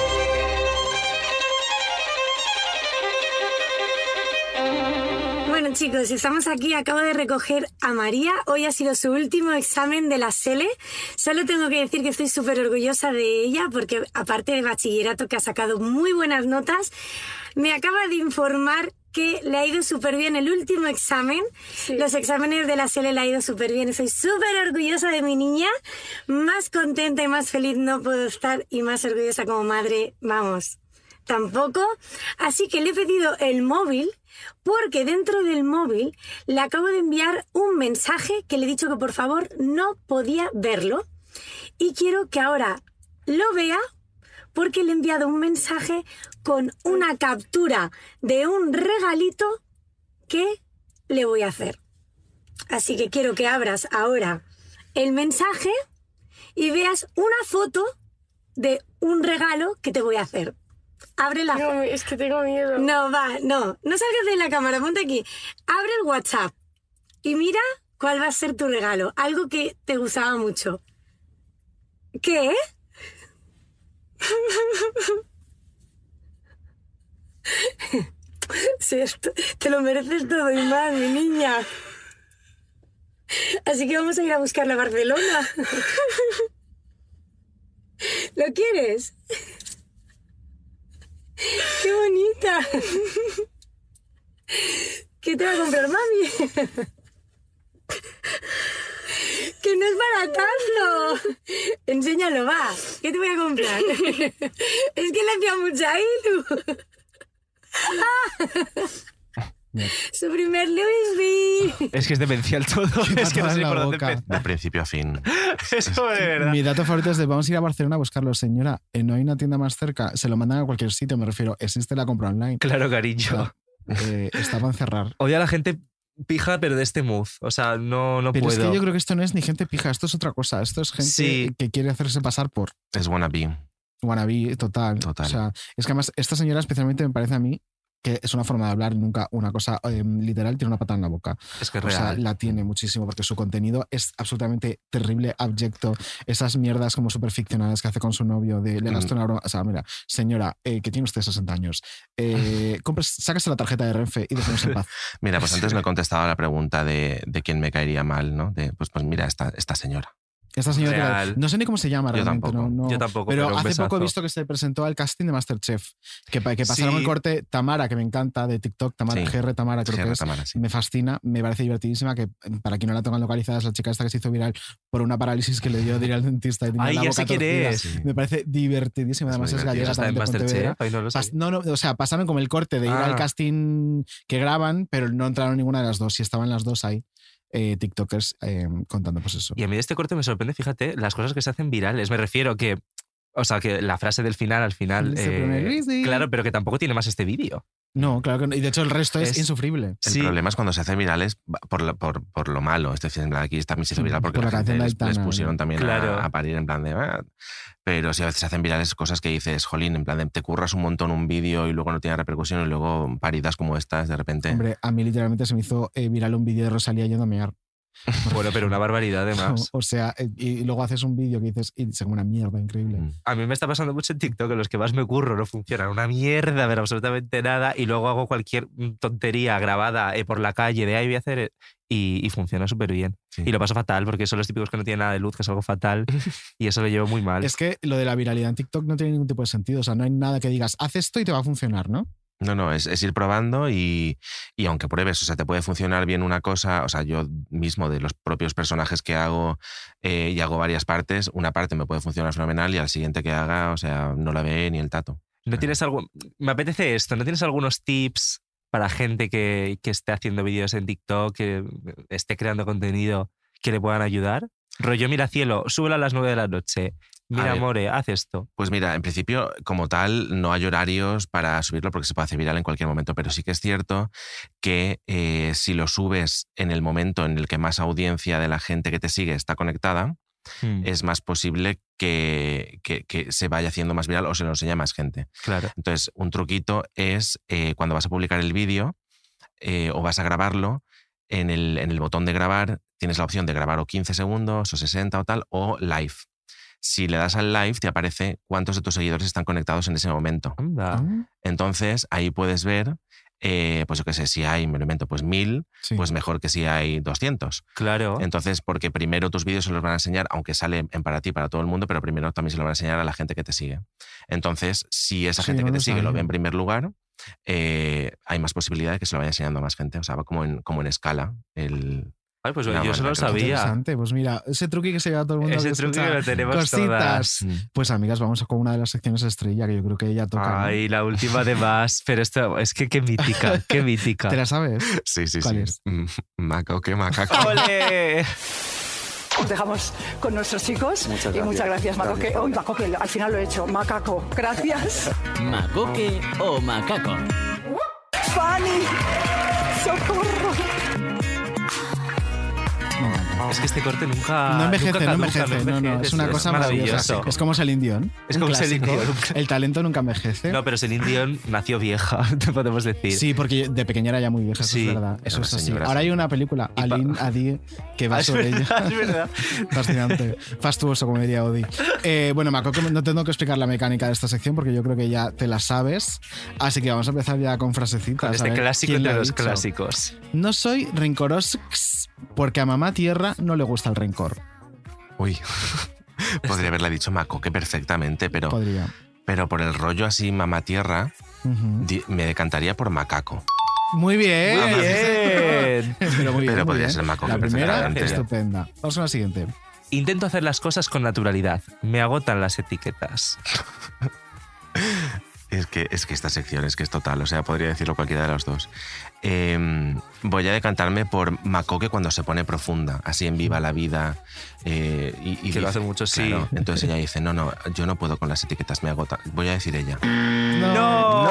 Bueno chicos, estamos aquí, acabo de recoger a María, hoy ha sido su último examen de la SELE, solo tengo que decir que estoy súper orgullosa de ella porque aparte de bachillerato que ha sacado muy buenas notas, me acaba de informar que le ha ido súper bien el último examen, los exámenes de la SELE le ha ido súper bien, estoy súper orgullosa de mi niña, más contenta y más feliz no puedo estar y más orgullosa como madre, vamos tampoco. Así que le he pedido el móvil porque dentro del móvil le acabo de enviar un mensaje que le he dicho que por favor no podía verlo. Y quiero que ahora lo vea porque le he enviado un mensaje con una captura de un regalito que le voy a hacer. Así que quiero que abras ahora el mensaje y veas una foto de un regalo que te voy a hacer. Abre la No, es que tengo miedo. No, va, no. No salgas de la cámara, ponte aquí. Abre el WhatsApp y mira cuál va a ser tu regalo. Algo que te gustaba mucho. ¿Qué? Sí, esto- te lo mereces todo y más, mi niña. Así que vamos a ir a buscarla a Barcelona. ¿Lo quieres? ¡Qué bonita! ¿Qué te va a comprar mami? ¡Que no es para tanto! Enséñalo, va. ¿Qué te voy a comprar? Es que le hacía mucha Su primer Louis V. Es que es demencial todo. Es que no sé por dónde empezar. De principio a fin. Eso de verdad. Mi dato favorito es de vamos a ir a Barcelona a buscarlo, señora. eh, no hay una tienda más cerca. Se lo mandan a cualquier sitio, me refiero. Existe la compra online. Claro, cariño. Eh, estaba en cerrar. Odio a la gente pija, pero de este mood. O sea, no, no Pero puedo. es que yo creo que esto no es ni gente pija, esto es otra cosa. Esto es gente Sí. que quiere hacerse pasar por Es wannabe. wannabe total. Total. O sea, es que además esta señora especialmente me parece a mí que es una forma de hablar, nunca una cosa eh, literal, tiene una patada en la boca. Es que es O sea, real. la tiene muchísimo porque su contenido es absolutamente terrible, abyecto. Esas mierdas como súper ficcionadas que hace con su novio de le gasto una broma. O sea, mira, señora, eh, que tiene usted 60 años, eh, compres- sáquese la tarjeta de Renfe y déjenos en paz. Mira, pues antes no he contestado a la pregunta de, de quién me caería mal, ¿no? De, pues, pues mira, esta, esta señora. Esta señora, que- Real. no sé ni cómo se llama Yo realmente. tampoco. no- no- Yo tampoco, Pero, pero hace poco he visto que se presentó al casting de Masterchef. Que, que pasaron Sí. el corte Tamara, que me encanta, de TikTok. Tamara, Sí. GR Tamara, creo GR que es. Tamara, sí. Me fascina, me parece divertidísima. Que para quien no la tengan localizada, es la chica esta que se hizo viral por una parálisis que le dio de al dentista. Y tenía Ay, la ya boca sé quién es. Me parece divertidísima. Además, es gallega también de Pontevedra. Masterchef, no lo no, no, o sea, pasaron como el corte de ir Ah. al casting que graban, pero no entraron ninguna de las dos. Y estaban las dos ahí, eh, TikTokers, eh, contando pues eso. Y a mí de este corte me sorprende, fíjate, las cosas que se hacen virales. Me refiero que. O sea, que la frase del final al final. Se eh, claro, pero que tampoco tiene más este vídeo. No, claro que no. Y de hecho el resto es, Es- insufrible. El problema es cuando se hacen virales por lo, por, por lo malo. Es decir, en plan, aquí también se hizo Sí, viral porque por la la gente les, les pusieron también Claro. a, a parir en plan de... "Ah". Pero si a veces se hacen virales cosas que dices, jolín, en plan de te curras un montón un vídeo y luego no tiene repercusión y luego paridas como estas de repente... Hombre, a mí literalmente se me hizo eh, viral un vídeo de Rosalía yendo a mear. Bueno, pero una barbaridad además. O sea, eh, y luego haces un vídeo que dices, y se una mierda increíble. Mm. A mí me está pasando mucho en TikTok que los que más me curro no funcionan. Una mierda, pero absolutamente nada. Y luego hago cualquier tontería grabada eh, por la calle de ahí voy a hacer. Y, y funciona súper bien. Y lo paso fatal porque son los típicos que no tienen nada de luz, que es algo fatal. y eso lo llevo muy mal. Es que lo de la viralidad en TikTok no tiene ningún tipo de sentido. O sea, no hay nada que digas, haz esto y te va a funcionar, ¿no? No, no, es, es ir probando y, y aunque pruebes, o sea, te puede funcionar bien una cosa, o sea, yo mismo de los propios personajes que hago eh, y hago varias partes, una parte me puede funcionar fenomenal y al siguiente que haga, o sea, no la ve ni el tato. ¿No tienes algo? Me apetece esto. ¿No tienes algunos tips para gente que, que esté haciendo vídeos en TikTok, que esté creando contenido que le puedan ayudar? Rollo, mira cielo, súbelo a las 9 de la noche. Mira, ver. More, haz esto. Pues mira, en principio, como tal, no hay horarios para subirlo porque se puede hacer viral en cualquier momento, pero sí que es cierto que eh, si lo subes en el momento en el que más audiencia de la gente que te sigue está conectada, Hmm. es más posible que, que- que se vaya haciendo más viral o se lo enseñe a más gente. Claro. Entonces, un truquito es eh, cuando vas a publicar el vídeo eh, o vas a grabarlo, en el, en el botón de grabar tienes la opción de grabar o 15 segundos o 60 o tal, o live. Si le das al live, te aparece cuántos de tus seguidores están conectados en ese momento. Anda. Entonces, ahí puedes ver, eh, pues yo qué sé, si hay, me lo invento, pues mil, Sí. pues mejor que si hay 200. Claro. Entonces, porque primero tus vídeos se los van a enseñar, aunque sale en para ti, para todo el mundo, pero primero también se lo van a enseñar a la gente que te sigue. Entonces, si esa Sí, gente no que te sigue lo ve en primer lugar, eh, hay más posibilidad de que se lo vaya enseñando a más gente. O sea, va como en, como en escala. El, Ay, pues la yo eso no lo sabía. Interesante. Pues mira, ese truqui que se lleva todo el mundo. Ese que truqui escucha lo tenemos cositas. todas. Pues amigas, vamos con una de las secciones estrella que yo creo que ella toca. ¿no? Ay, la última de más. Pero esto es que qué mítica, qué mítica. ¿Te la sabes? Sí, sí, ¿Cuál sí. es? Mm, Maco, qué macaco. ¡Ole! Os dejamos con nuestros chicos. Muchas Y muchas gracias, Macoque. Gracias, Uy, Macoque, al final lo he hecho. Macaco. Gracias. Macoque o macaco. Fanny. Socorro. Es que este corte nunca. No envejece, nunca no envejece, no, no, es una cosa maravillosa. maravillosa. Es como Celine Dion. Es como Celine. Dion. El talento nunca envejece. No, pero Celine Dion nació vieja, te podemos decir. Sí, porque de pequeña era ya muy vieja, eso Sí, es verdad. Eso es así. Ahora hay una película, Aline Adi, que va Ah, sobre ella. es verdad. Fascinante. Fastuoso, como diría Odi. Eh, bueno, Maco, no tengo que explicar la mecánica de esta sección porque yo creo que ya te la sabes. Así que vamos a empezar ya con frasecitas. a Este ver clásico quién de los clásicos. No soy rencoroso porque a mamá tierra no le gusta el rencor. Uy. Podría haberla dicho Macoque perfectamente, pero, Podría. pero por el rollo así mamá tierra, me decantaría por macaco. Muy bien. Muy bien. Pero, muy bien, Pero muy podría bien. ser Maco, La primera, perfectamente. estupenda. Vamos con la siguiente. Intento hacer las cosas con naturalidad. Me agotan las etiquetas. Es que, es que esta sección es que es total, o sea, podría decirlo cualquiera de los dos. Eh, voy a decantarme por Macoque cuando se pone profunda, así en viva la vida. eh, y, y Que lo dice- hace mucho, sí. claro, entonces ella dice, no, no, yo no puedo con las etiquetas, me agota. Voy a decir ella. No,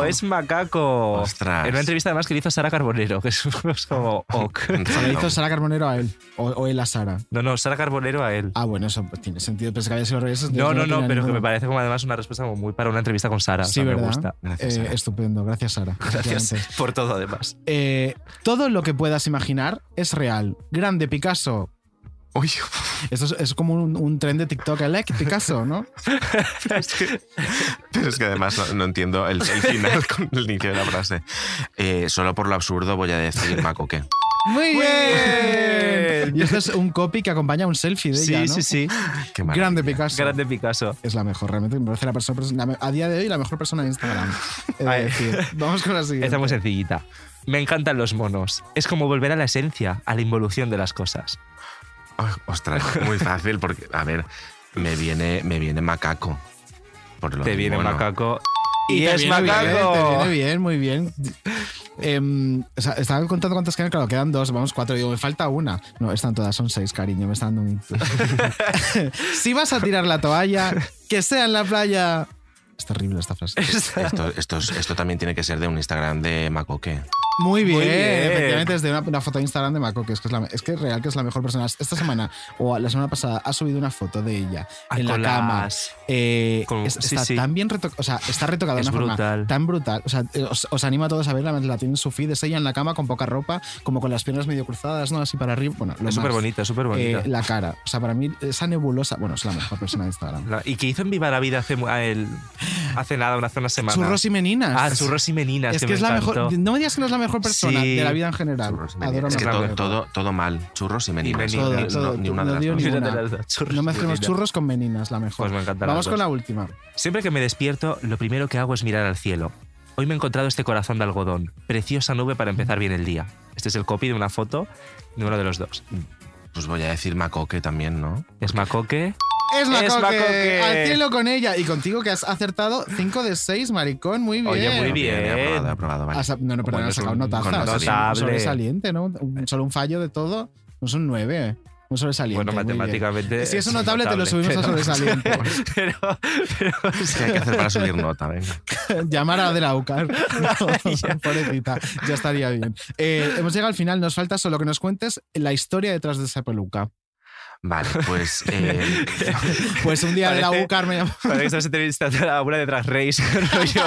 no. es macaco. Ostras. En una entrevista además que le hizo Sara Carbonero, que es como ok. Se le hizo Sara Carbonero a él o, o él a Sara. No, no, Sara Carbonero a él. Ah, bueno, eso pues, tiene sentido. Pensé que había sido revés. No, no, no, pero que me parece como además una respuesta como muy para una entrevista con Sara. o Sí, sea, me ¿verdad? gusta. Eh, estupendo, gracias Sara. Gracias por todo además. Eh, todo lo que puedas imaginar es real. Grande Picasso. Uy. Esto es, es como un, un tren de TikTok. Elect Picasso, ¿no? Pero es que además no, no entiendo el, el final con el inicio de la frase. Eh, solo por lo absurdo voy a decir Macoque. Muy bien. Y esto es un copy que acompaña a un selfie de Sí, ella, ¿no? sí, sí. Qué maravilla. Grande Picasso. Grande Picasso. Es la mejor, realmente me parece la persona, la me- a día de hoy la mejor persona de Instagram. Vamos con la siguiente. Esta es muy sencillita. Me encantan los monos. Es como volver a la esencia, a la involución de las cosas. Ay, ostras, muy fácil porque, a ver, me viene, me viene macaco. Por lo Te viene macaco. Y es viene bien, macaco. te viene bien, muy bien. Em, o sea, estaba contando cuántas quedan, claro, quedan dos, vamos, cuatro. Digo, me falta una. No, están todas, son seis, cariño, me está dando un. si vas a tirar la toalla, que sea en la playa. Es terrible esta frase. Esto, esto, es- esto también tiene que ser de un Instagram de Macoque. Muy bien, Muy bien. efectivamente, es de una, una foto de Instagram de Mako, que es que es, la- es que es real que es la mejor persona. Esta semana o la semana pasada ha subido una foto de ella en la cama. las- Eh, con- es- sí, está sí. tan bien retocada, o sea, está retocada de Es una forma brutal. tan brutal. O sea, eh, os, os animo a todos a verla, la tiene en su feed, es ella en la cama con poca ropa, como con las piernas medio cruzadas, ¿no? Así para arriba. Bueno, lo Es súper bonita, súper bonita. Eh, la cara. O sea, para mí, esa nebulosa, bueno, es la mejor persona de Instagram. La- y que hizo en Viva la Vida hace, él- hace nada, una- hace una semana. Churros y meninas. Ah, churros y meninas. Es que, es la encantó. mejor. No me digas que no es la mejor persona Sí. de la vida en general. Churros y Adoro. Es que todo, todo, todo mal. Churros y meninas. meninas. Ni- Todo, no- todo, ni una de no las digo dos. ninguna. Ni una de las dos, churros No mezclemos churros con meninas, la mejor. Pues me Vamos con la última. Siempre que me despierto, lo primero que hago es mirar al cielo. Hoy me he encontrado este corazón de algodón. Preciosa nube para empezar bien el día. Este es el copy de una foto de uno de los dos. Pues voy a decir Macoque también, ¿no? Es Macoque. Es Macoque. Es Macoque. Al cielo con ella. Y contigo que has acertado 5 de 6, maricón. Muy bien. Oye, muy bien. He aprobado, he aprobado, vale. Has- no, no, pero Bueno, has sacado un- notazas. con Es un notable. sobresaliente, ¿no? Un- Solo un fallo de todo. No son 9. Un sobresaliente. Bueno, bien. matemáticamente. Si es un notable, te lo subimos a pero- sobresaliente. Pero, pero, o ¿Qué sea, hay que hacer para subir nota? Venga. Llamar a de la UCAR. Pobrecita, ya estaría bien. Eh, hemos llegado al final, nos falta solo que nos cuentes la historia detrás de esa peluca. Vale, pues. eh, Pues un día de la UCAR me llamó. Parece que estás entrevistando a una de Drag Race, rollo,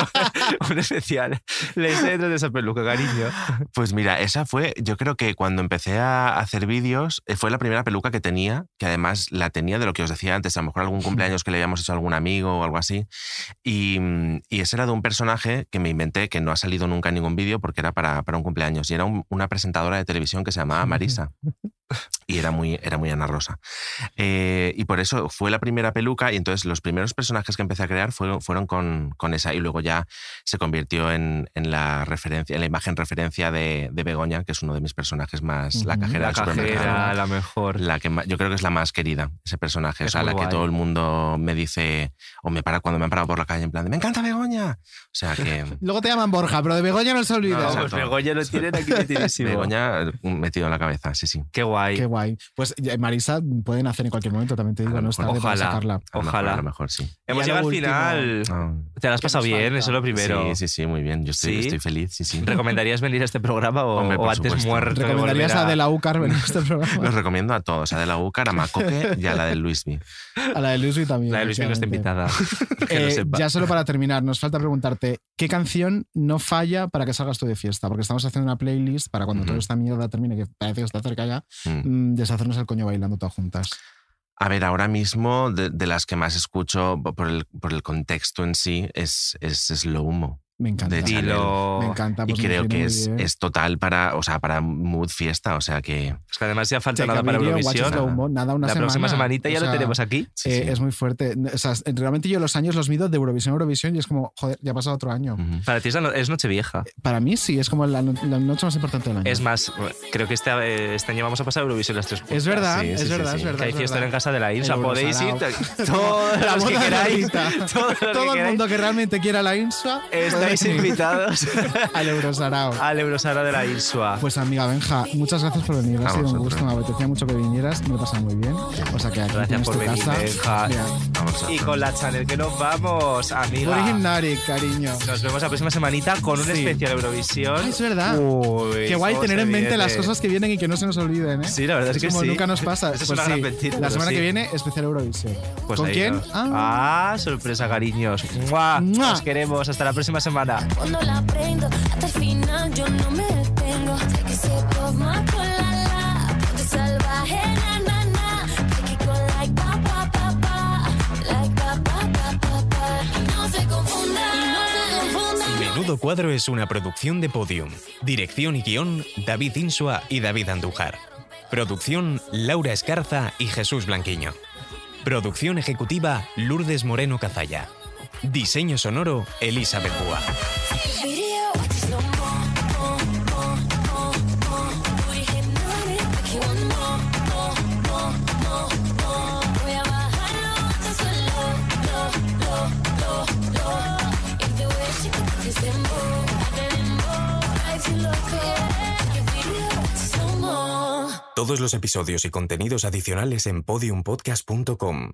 un especial. Le hice detrás de esa peluca, cariño. Pues mira, esa fue, yo creo que cuando empecé a hacer vídeos, eh, fue la primera peluca que tenía, que además la tenía de lo que os decía antes, a lo mejor algún cumpleaños que le habíamos hecho a algún amigo o algo así. Y, y ese era de un personaje que me inventé, que no ha salido nunca en ningún vídeo porque era para, para un cumpleaños. Y era un- una presentadora de televisión que se llamaba Marisa. Y era muy, era muy Ana Rosa. Eh, y por eso fue la primera peluca y entonces los primeros personajes que empecé a crear fueron, fueron con, con esa y luego ya se convirtió en, en la referencia, en la imagen referencia de, de Begoña, que es uno de mis personajes más, la cajera La del supermercado. cajera, la mejor. La que yo creo que es la más querida, ese personaje. Es o sea, la que guay. todo el mundo me dice, o me para cuando me han parado por la calle en plan de, me encanta Begoña. O sea que... Luego te llaman Borja, pero de Begoña no se olvida. No, Pues. Begoña lo tienen aquí metidísimo. Begoña eh, metido en la cabeza, sí, sí. Qué guay. Guay. Qué guay. Pues eh, Marisa pueden hacer en cualquier momento, también te digo, no es tarde para Ojalá, sacarla. Ojalá. A lo mejor sí. Hemos llegado al último. final. ¿Te lo has pasado bien? Eso es lo primero. Sí, sí, sí, muy bien. Yo estoy, ¿Sí? estoy feliz, sí, sí. ¿Recomendarías venir a este programa o, Hombre, o por antes supuesto. muerto? de ¿Recomendarías a De la UCAR venir a este programa? Los recomiendo a todos, a De la Úcar, a Macoque y a la del Luismi. A la de Luismi también. La de Luismi no está invitada. Que lo Eh, sepa. ya solo para terminar, nos falta preguntarte ¿qué canción no falla para que salgas tú de fiesta? Porque estamos haciendo una playlist para cuando toda esta mierda termine, que parece que está cerca ya, mm, deshacernos el coño bailando todas juntas. A ver, ahora mismo de, de las que más escucho por el, por el contexto en sí es, es Slow Mo. Me encanta. De. Dilo. Me encanta. pues y creo que es, es total para, o sea, para mood fiesta, o sea que... Es que además ya falta nada para Eurovisión. nada, una la próxima semana. semanita ya O lo sea, tenemos aquí. Eh, Es muy fuerte. O sea, realmente yo los años los mido de Eurovisión a Eurovisión y es como, joder, ya ha pasado otro año. Para ti es, no- es Nochevieja. Para mí sí, es como la, no- la noche más importante del año. Es más, creo que este, eh, este año vamos a pasar Eurovisión las tres. Es verdad, es verdad, es verdad. Que hay fiesta en casa de la Insa. El Podéis ir todos los que queráis. Todo el mundo que realmente quiera la INSA. Estáis invitados al Eurosarao. al Eurosara de la Insua. Pues amiga Benja, muchas gracias por venir. Ha sido un gusto, me apetecía mucho que vinieras, me lo pasado muy bien. O sea que aquí Gracias tienes por tu venir, casa. Benja. Y con la Chanel que nos vamos, amiga. Originary, cariño. Nos vemos la próxima semanita con un Sí. especial Eurovisión. Ah, es verdad. Uy, Qué guay tener en mente las cosas que vienen y que no se nos olviden, ¿eh? Sí, la verdad es que como sí. nunca nos pasa. Es Pues una sí, gran mentira, La semana sí. que viene, especial Eurovisión. Pues ¿Con quién? Ah. Ah, sorpresa, cariños. ¡Mua! ¡Mua! Os queremos. Hasta la próxima semana. Cuando la prendo, hasta el final yo no me detengo. Take a sip of my cola, ponte salvaje, na, na, na. Take it con like pa, pa, pa, pa. Like pa, pa, pa, pa, pa. Y no se confundan, y no se confundan. Menudo Cuadro es una producción de Podium. Dirección y guion, David Insua y David Andújar. Producción, Laura Escarza y Jesús Blanquiño. Producción ejecutiva, Lourdes Moreno Cazalla. Diseño sonoro, Elizabeth Búa. Video, slow mo, mo, mo, mo, mo. Booty hypnotic, make you want more, more, more, more, more. Voy a bajarlo hasta suelo, lo, lo, lo, lo. If the way she cook this dembow, I get in more, drives you loco. Take a video, slow mo. Todos los episodios y contenidos adicionales en podiumpodcast.com.